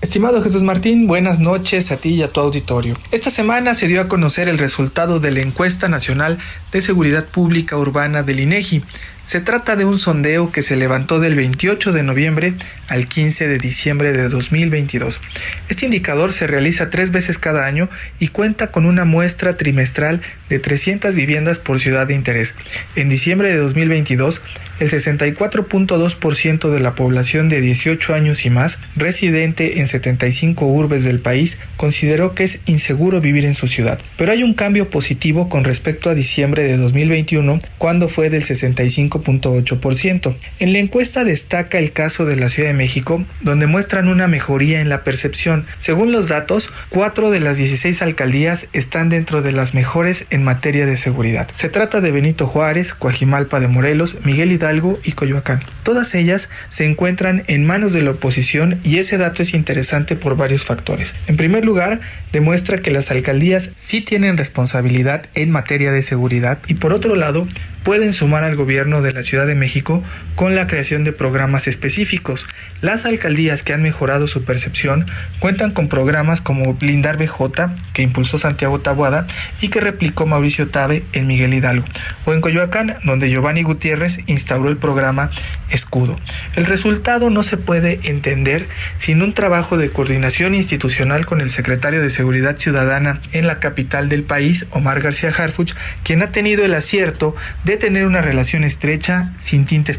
Estimado Jesús Martín, buenas noches a ti y a tu auditorio. Esta semana se dio a conocer el resultado de la encuesta nacional de seguridad pública urbana del INEGI. Se trata de un sondeo que se levantó del 28 de noviembre al 15 de diciembre de 2022. Este indicador se realiza tres veces cada año y cuenta con una muestra trimestral de 300 viviendas por ciudad de interés. En diciembre de 2022, el 64.2% de la población de 18 años y más, residente en 75 urbes del país, consideró que es inseguro vivir en su ciudad. Pero hay un cambio positivo con respecto a diciembre de 2021, cuando fue del 65%. 5.8%. En la encuesta destaca el caso de la Ciudad de México, donde muestran una mejoría en la percepción. Según los datos, cuatro de las 16 alcaldías están dentro de las mejores en materia de seguridad. Se trata de Benito Juárez, Coajimalpa de Morelos, Miguel Hidalgo y Coyoacán. Todas ellas se encuentran en manos de la oposición y ese dato es interesante por varios factores. En primer lugar, demuestra que las alcaldías sí tienen responsabilidad en materia de seguridad y por otro lado, pueden sumar al gobierno de la Ciudad de México con la creación de programas específicos. Las alcaldías que han mejorado su percepción cuentan con programas como Blindar BJ, que impulsó Santiago Tabuada y que replicó Mauricio Tabe en Miguel Hidalgo, o en Coyoacán, donde Giovanni Gutiérrez instauró el programa Escudo. El resultado no se puede entender sin un trabajo de coordinación institucional con el secretario de Seguridad Ciudadana en la capital del país, Omar García Harfuch, quien ha tenido el acierto de tener una relación estrecha sin tintes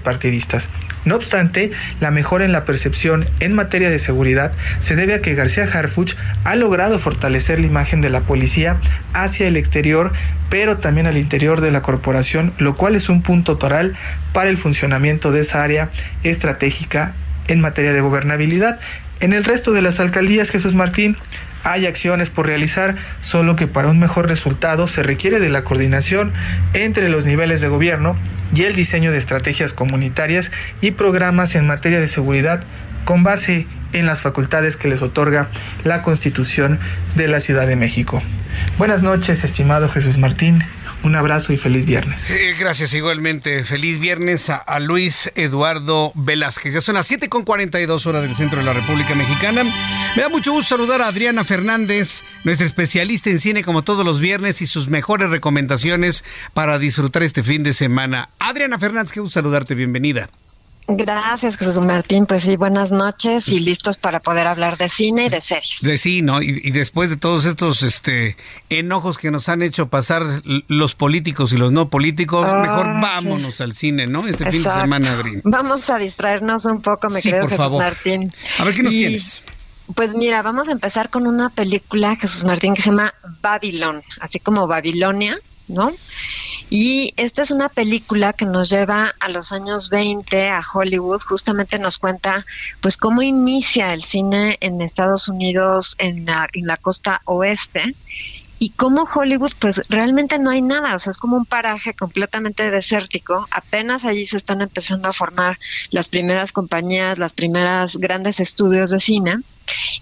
No obstante, la mejora en la percepción en materia de seguridad se debe a que García Harfuch ha logrado fortalecer la imagen de la policía hacia el exterior, pero también al interior de la corporación, lo cual es un punto toral para el funcionamiento de esa área estratégica en materia de gobernabilidad. En el resto de las alcaldías, Jesús Martín, hay acciones por realizar, solo que para un mejor resultado se requiere de la coordinación entre los niveles de gobierno y el diseño de estrategias comunitarias y programas en materia de seguridad con base en las facultades que les otorga la Constitución de la Ciudad de México. Buenas noches, estimado Jesús Martín. Un abrazo y feliz viernes. Eh, gracias igualmente. Feliz viernes a, a, Luis Eduardo Velázquez. Ya son las 7 con 42 horas del centro de la República Mexicana. Me da mucho gusto saludar a Adriana Fernández, nuestra especialista en cine como todos los viernes y sus mejores recomendaciones para disfrutar este fin de semana. Adriana Fernández, qué gusto saludarte. Bienvenida. Gracias, Jesús Martín. Pues sí, buenas noches y listos para poder hablar de cine y de series. De sí, ¿no? Y, y, después de todos estos este, enojos que nos han hecho pasar los políticos y los no políticos, oh, mejor vámonos sí. al cine, ¿no? Este Exacto. fin de semana, Adrián. Vamos a distraernos un poco, me sí, creo, por Jesús favor. Martín. A ver, ¿qué nos y, tienes? Pues mira, vamos a empezar con una película, Jesús Martín, que se llama Babylon, así como Babilonia, ¿no? Y esta es una película que nos lleva a los años 20 a Hollywood, justamente nos cuenta pues cómo inicia el cine en Estados Unidos en la, en la costa oeste y cómo Hollywood pues realmente no hay nada, o sea, es como un paraje completamente desértico, apenas allí se están empezando a formar las primeras compañías, las primeras grandes estudios de cine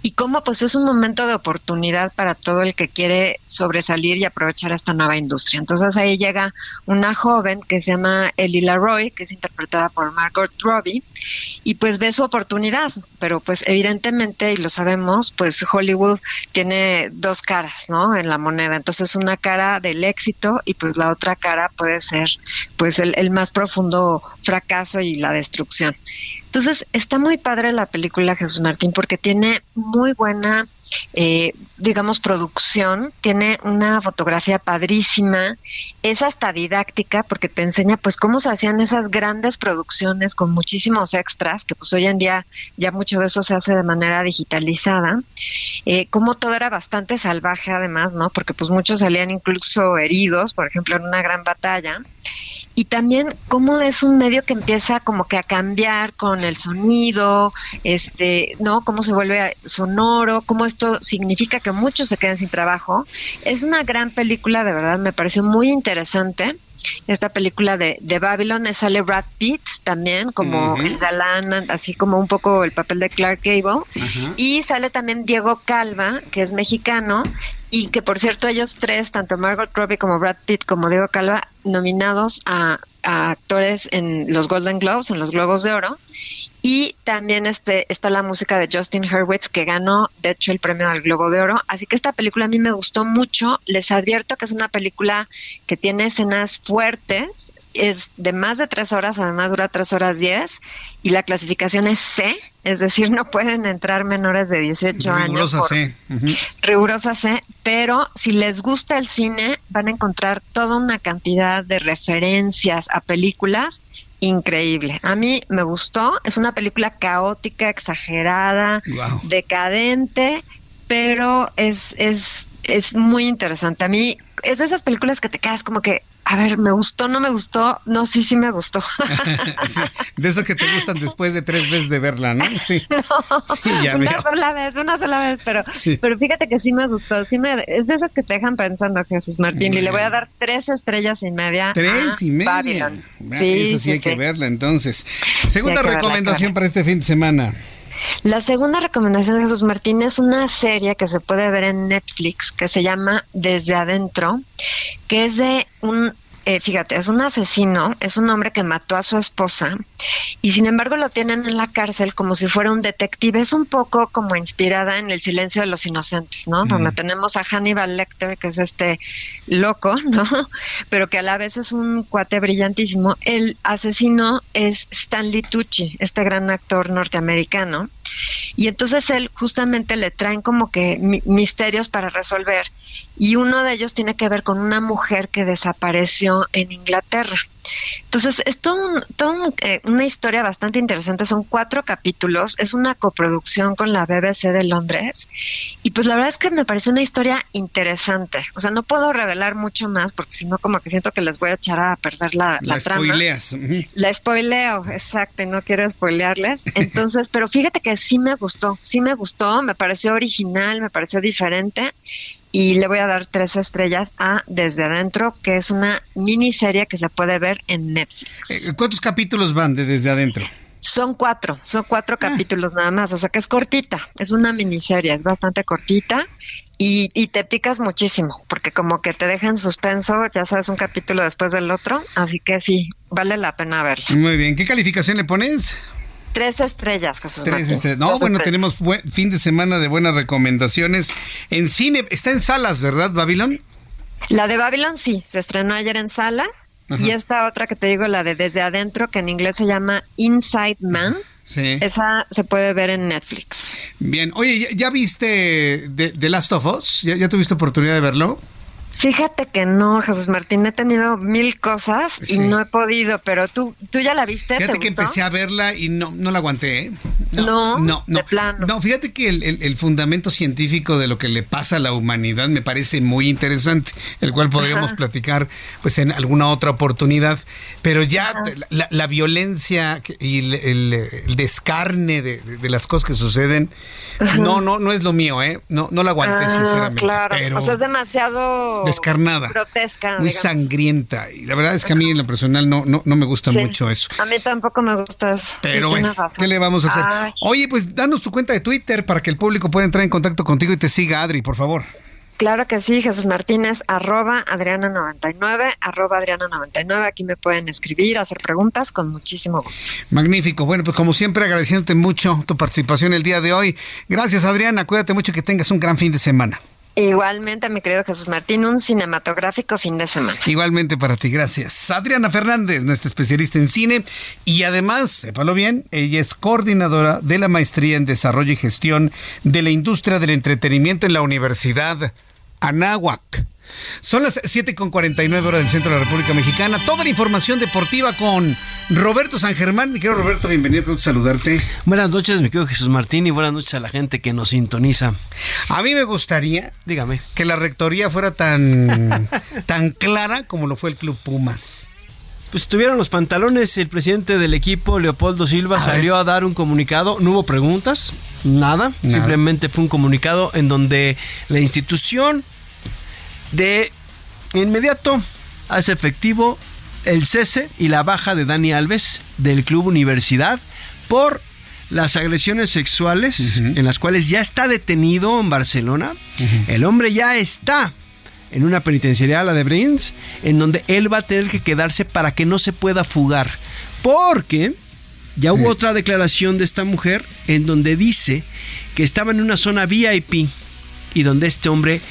y cómo pues es un momento de oportunidad para todo el que quiere sobresalir y aprovechar esta nueva industria. Entonces ahí llega una joven que se llama Ellie Roy, que es interpretada por Margot Robbie, y pues ve su oportunidad, pero pues evidentemente, y lo sabemos, pues Hollywood tiene dos caras, ¿no? En la moneda. Entonces una cara del éxito y pues la otra cara puede ser pues el, el más profundo fracaso y la destrucción. Entonces, está muy padre la película Jesús Martín porque tiene muy buena, eh, digamos, producción, tiene una fotografía padrísima, es hasta didáctica porque te enseña pues cómo se hacían esas grandes producciones con muchísimos extras, que pues hoy en día ya mucho de eso se hace de manera digitalizada, eh, como todo era bastante salvaje además, ¿no? Porque pues muchos salían incluso heridos, por ejemplo, en una gran batalla y también cómo es un medio que empieza como que a cambiar con el sonido, este, ¿no? Cómo se vuelve sonoro, cómo esto significa que muchos se queden sin trabajo. Es una gran película, de verdad, me pareció muy interesante. Esta película de, de Babylon sale Brad Pitt también como uh -huh. el galán, así como un poco el papel de Clark Gable. Uh -huh. Y sale también Diego Calva, que es mexicano, y que por cierto ellos tres, tanto Margot Robbie como Brad Pitt como Diego Calva, nominados a, a actores en los Golden Globes, en los Globos de Oro. Y también este, está la música de Justin Hurwitz, que ganó, de hecho, el premio del Globo de Oro. Así que esta película a mí me gustó mucho. Les advierto que es una película que tiene escenas fuertes, es de más de tres horas, además dura tres horas diez, y la clasificación es C, es decir, no pueden entrar menores de 18 Rigurosa años. Por, C. Uh -huh. Rigurosa C, pero si les gusta el cine, van a encontrar toda una cantidad de referencias a películas increíble. A mí me gustó, es una película caótica, exagerada, wow. decadente, pero es, es, es muy interesante. A mí es de esas películas que te quedas como que, a ver, ¿me gustó, no me gustó? No, sí, sí me gustó. [LAUGHS] de esos que te gustan después de tres veces de verla, ¿no? Sí. [LAUGHS] No, una sola vez, una sola vez, pero, pero fíjate que sí me gustó. Sí me, es de esas que te dejan pensando, Jesús Martín, y le voy a dar tres estrellas y media. Tres y media. Sí, Eso sí, hay que verla, entonces. Segunda recomendación para este fin de semana. La segunda recomendación de Jesús Martín es una serie que se puede ver en Netflix que se llama Desde Adentro, que es de un eh, fíjate, es un asesino, es un hombre que mató a su esposa y sin embargo lo tienen en la cárcel como si fuera un detective. Es un poco como inspirada en El silencio de los inocentes, ¿no? Donde tenemos a Hannibal Lecter, que es este loco, [LAUGHS] ¿no? Pero que a la vez es un cuate brillantísimo. El asesino es Stanley Tucci, este gran actor norteamericano. Y entonces él justamente le traen como que misterios para resolver y uno de ellos tiene que ver con una mujer que desapareció en Inglaterra. Entonces, es todo, eh, una historia bastante interesante. Son cuatro capítulos. Es una coproducción con la BBC de Londres. Y pues la verdad es que me parece una historia interesante. O sea, no puedo revelar mucho más porque si no, como que siento que les voy a echar a perder la, la, la trama. Spoileas. La spoileo, exacto. Y no quiero spoilearles. Entonces, [LAUGHS] pero fíjate que sí me gustó. Sí me gustó. Me pareció original, me pareció diferente y le voy a dar tres estrellas a Desde Adentro, que es una miniserie que se puede ver en Netflix. Eh, ¿Cuántos capítulos van de Desde Adentro? Son cuatro, son cuatro ah. capítulos nada más, o sea que es cortita, es una miniserie, es bastante cortita y, y te picas muchísimo, porque como que te deja en suspenso, ya sabes, un capítulo después del otro, así que sí, vale la pena verla. Muy bien, ¿qué calificación le pones? Tres estrellas, Jesús Tres estrellas. No, bueno, tenemos fin de semana de buenas recomendaciones. En cine, está en salas, ¿verdad, Babylon? La de Babylon sí, se estrenó ayer en salas. Y esta otra que te digo, la de Desde Adentro, que en inglés se llama Inside Man. Sí. Esa se puede ver en Netflix. Bien, oye, ¿ya, viste The, Last of Us? ¿Ya, ¿Ya tuviste oportunidad de verlo? Fíjate que no, Jesús Martín, he tenido mil cosas y no he podido, pero tú, tú ya la viste. Fíjate que empecé a verla y no, no la aguanté. ¿eh? No, no, no, de plano. No, fíjate que el, fundamento científico de lo que le pasa a la humanidad me parece muy interesante, el cual podríamos platicar pues en alguna otra oportunidad, pero ya la, violencia y el, descarne de, las cosas que suceden, no, no, no es lo mío, ¿eh? No, no la aguanté, ah, sinceramente. Claro, o sea, es demasiado descarnada. Grotesca. Muy sangrienta. Y la verdad es que a mí en lo personal no, no, no me gusta mucho eso. A mí tampoco me gusta eso. Pero bueno, ¿qué le vamos a hacer? Oye, pues danos tu cuenta de Twitter para que el público pueda entrar en contacto contigo y te siga, Adri, por favor. Claro que sí, Jesús Martínez, arroba Adriana99, arroba Adriana99. Aquí me pueden escribir, hacer preguntas con muchísimo gusto. Magnífico. Bueno, pues como siempre, agradeciéndote mucho tu participación el día de hoy. Gracias, Adriana. Cuídate mucho y que tengas un gran fin de semana. Igualmente, mi querido Jesús Martín, un cinematográfico fin de semana. Igualmente para ti, gracias. Adriana Fernández, nuestra especialista en cine y además, sépalo bien, ella es coordinadora de la maestría en desarrollo y gestión de la industria del entretenimiento en la Universidad Anáhuac. Son las 7.49 horas del centro de la República Mexicana. Toda la información deportiva con Roberto San Germán. Mi querido Roberto, bienvenido, saludarte. Buenas noches, mi querido Jesús Martín, y buenas noches a la gente que nos sintoniza. A mí me gustaría, dígame, que la rectoría fuera tan, [LAUGHS] tan clara como lo fue el Club Pumas. Pues tuvieron los pantalones, el presidente del equipo, Leopoldo Silva, salió a dar un comunicado, no hubo preguntas, nada, simplemente fue un comunicado en donde la institución de inmediato hace efectivo el cese y la baja de Dani Alves del Club Universidad por las agresiones sexuales en las cuales ya está detenido en Barcelona. El hombre ya está en una penitenciaría, la de Brins, en donde él va a tener que quedarse para que no se pueda fugar. Porque ya hubo otra declaración de esta mujer en donde dice que estaba en una zona VIP y donde este hombre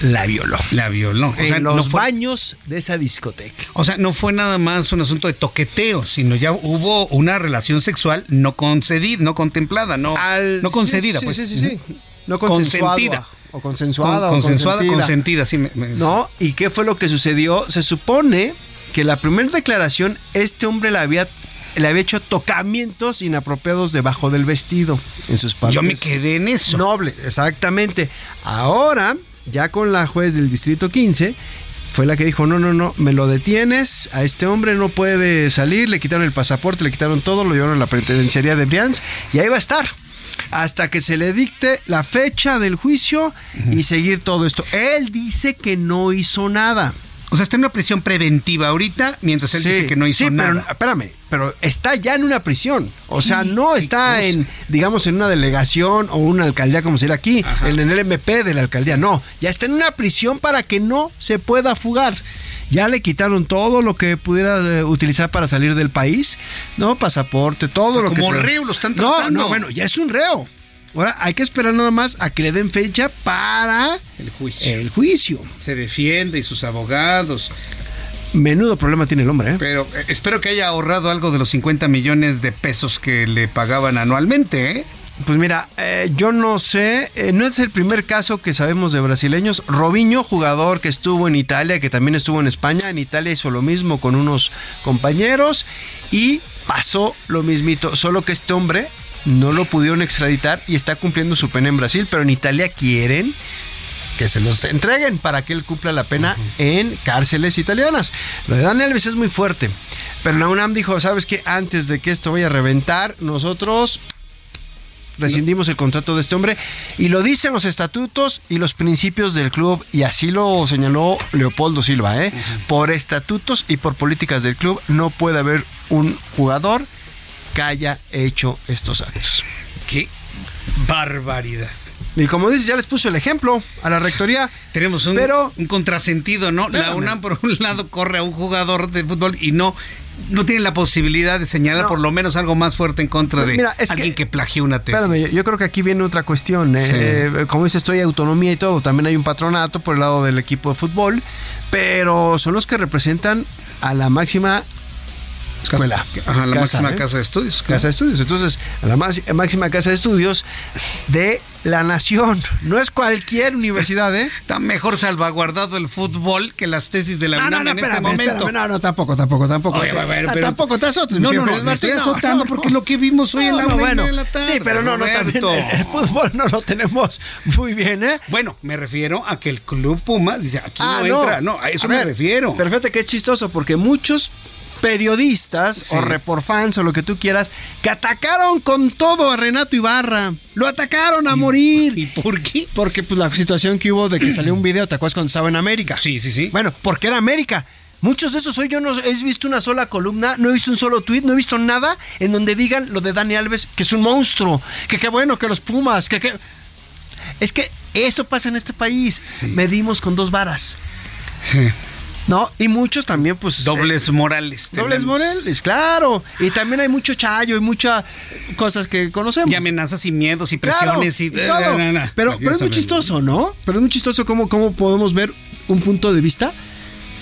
la violó. La violó. en los baños de esa discoteca. O sea, no fue nada más un asunto de toqueteo, sino ya hubo una relación sexual no concedida, no contemplada, no, no concedida. pues. sí, sí, sí. No consentida. O consensuada. consensuada, consentida, sí. No, ¿y qué fue lo que sucedió? Se supone que la primera declaración, este hombre le había le había hecho tocamientos inapropiados debajo del vestido en sus partes. Yo me quedé en eso. Noble, exactamente. Ahora ya con la juez del Distrito 15, fue la que dijo, no, no, no, me lo detienes, a este hombre no puede salir, le quitaron el pasaporte, le quitaron todo, lo llevaron a la penitenciaría de Brians y ahí va a estar hasta que se le dicte la fecha del juicio y seguir todo esto. Él dice que no hizo nada. O sea, está en una prisión preventiva ahorita, mientras él dice que no hizo sí, nada. Pero, espérame, pero está ya en una prisión. O sea, no está en, digamos, en una delegación o una alcaldía, como sería aquí, en el MP de la alcaldía. No, ya está en una prisión para que no se pueda fugar. Ya le quitaron todo lo que pudiera eh, utilizar para salir del país, ¿no? Pasaporte, todo lo que. Como reo lo están No, tratando. no, bueno, ya es un reo. Ahora hay que esperar nada más a que le den fecha para el juicio. El juicio. Se defiende y sus abogados. Menudo problema tiene el hombre, ¿eh? Pero eh, espero que haya ahorrado algo de los 50 millones de pesos que le pagaban anualmente, ¿eh? Pues mira, eh, yo no sé, eh, no es el primer caso que sabemos de brasileños. Robinho, jugador que estuvo en Italia, que también estuvo en España, en Italia hizo lo mismo con unos compañeros y pasó lo mismito, solo que este hombre no lo pudieron extraditar y está cumpliendo su pena en Brasil, pero en Italia quieren que se los entreguen para que él cumpla la pena en cárceles italianas. Lo de Daniel Alves es muy fuerte, pero la UNAM dijo, ¿sabes qué? Antes de que esto vaya a reventar, nosotros rescindimos el contrato de este hombre y lo dicen los estatutos y los principios del club y así lo señaló Leopoldo Silva, ¿eh? Por estatutos y por políticas del club no puede haber un jugador que haya hecho estos actos. ¡Qué barbaridad! Y como dices, ya les puso el ejemplo a la rectoría. [LAUGHS] Tenemos un, pero, un contrasentido, ¿no? La UNAM, por un lado, corre a un jugador de fútbol y no, no tiene la posibilidad de señalar por lo menos algo más fuerte en contra de Mira, alguien que, plagió una tesis. Espérame, yo, yo creo que aquí viene otra cuestión. ¿eh? Sí. Eh, como dices, estoy autonomía y todo. También hay un patronato por el lado del equipo de fútbol, pero son los que representan a la máxima escuela. Ajá, la Casa, máxima ¿eh? casa de estudios. Casa de estudios. Entonces, la más- máxima casa de estudios de la nación. No es cualquier universidad, ¿eh? Está mejor salvaguardado el fútbol que las tesis de la No, UNAM no, no, en espérame, este momento. espérame, no, no, tampoco, tampoco, tampoco. Oye, a ver, Ah, pero- tampoco te azotes. No, no, no, me estoy azotando porque lo que vimos hoy en la una bueno, de la tarde, Sí, pero no, no, también Roberto. el, [LAUGHS] el fútbol no lo tenemos muy bien, ¿eh? Bueno, me refiero a que el Club Pumas dice, aquí Ah, no, entra. No, a eso me ver, refiero. Pero fíjate que es chistoso porque muchos periodistas o reporfans o lo que tú quieras que atacaron con todo a Renato Ibarra. Lo atacaron a morir. ¿Y por qué? Porque pues la situación que hubo de que salió un video, ¿te acuerdas cuando estaba en América? Sí, sí, sí. Bueno, porque era América. Muchos de esos hoy yo no he visto una sola columna, no he visto un solo tweet, no he visto nada en donde digan lo de Dani Alves, que es un monstruo, que qué bueno que los Pumas, que qué... Es que eso pasa en este país. Medimos con dos varas. Sí. ¿No? Y muchos también, pues. Dobles morales. Dobles tenemos. morales, claro. Y también hay mucho chayo y muchas cosas que conocemos. Y amenazas y miedos y Claro, presiones y, y todo. Pero, pero es muy chistoso, ¿no? Pero es muy chistoso cómo, cómo podemos ver un punto de vista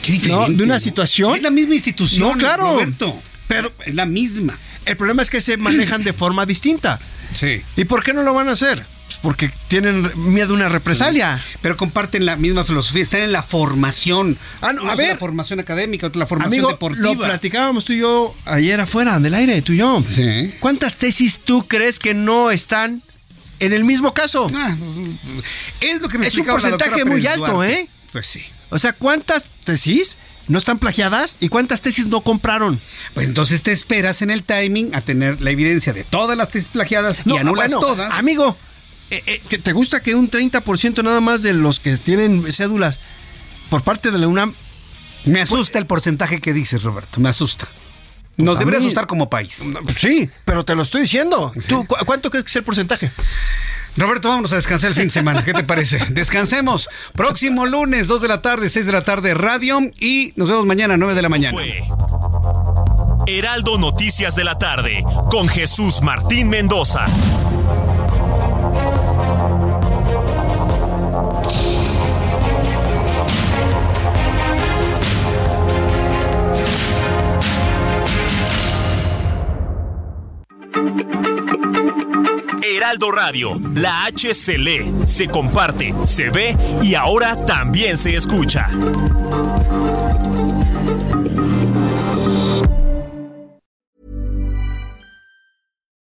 Qué ¿no? de una situación. Es la misma institución, No, claro. Roberto. Pero es la misma. El problema es que se manejan de forma distinta. Sí. ¿Y por qué no lo van a hacer? Porque tienen miedo a una represalia. Pero comparten la misma filosofía, están en la formación. Ah, no, a es la ver. formación académica, otra la formación Amigo, deportiva. lo platicábamos tú y yo ayer afuera del aire, tú y yo. Sí. ¿Cuántas tesis tú crees que no están en el mismo caso? Ah, es lo que me es un porcentaje muy Pérez alto, Duarte. ¿eh? Pues sí. O sea, ¿cuántas tesis no están plagiadas y cuántas tesis no compraron? Pues entonces te esperas en el timing a tener la evidencia de todas las tesis plagiadas y anulas bueno, todas. Amigo, eh, eh, ¿que ¿te gusta que un 30% nada más de los que tienen cédulas por parte de la UNAM? Me asusta el porcentaje que dices, Roberto, me asusta. Nos a debería mí- asustar como país. Sí, pero te lo estoy diciendo. ¿Tú, cu- ¿Cuánto crees que es el porcentaje? Roberto, vámonos a descansar el fin de semana. ¿Qué te parece? [LAUGHS] Descansemos. Próximo lunes, 2 de la tarde, 6 de la tarde, radio. Y nos vemos mañana, 9 de la mañana. Fue Heraldo Noticias de la tarde con Jesús Martín Mendoza. Heraldo Radio, la H se lee, se comparte, se ve y ahora también se escucha.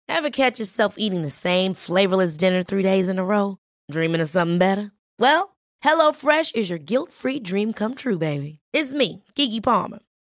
Ever catch yourself eating the same flavorless dinner three days in a row? Dreaming of something better? Well, HelloFresh is your guilt-free dream come true, baby. It's me, Kiki Palmer.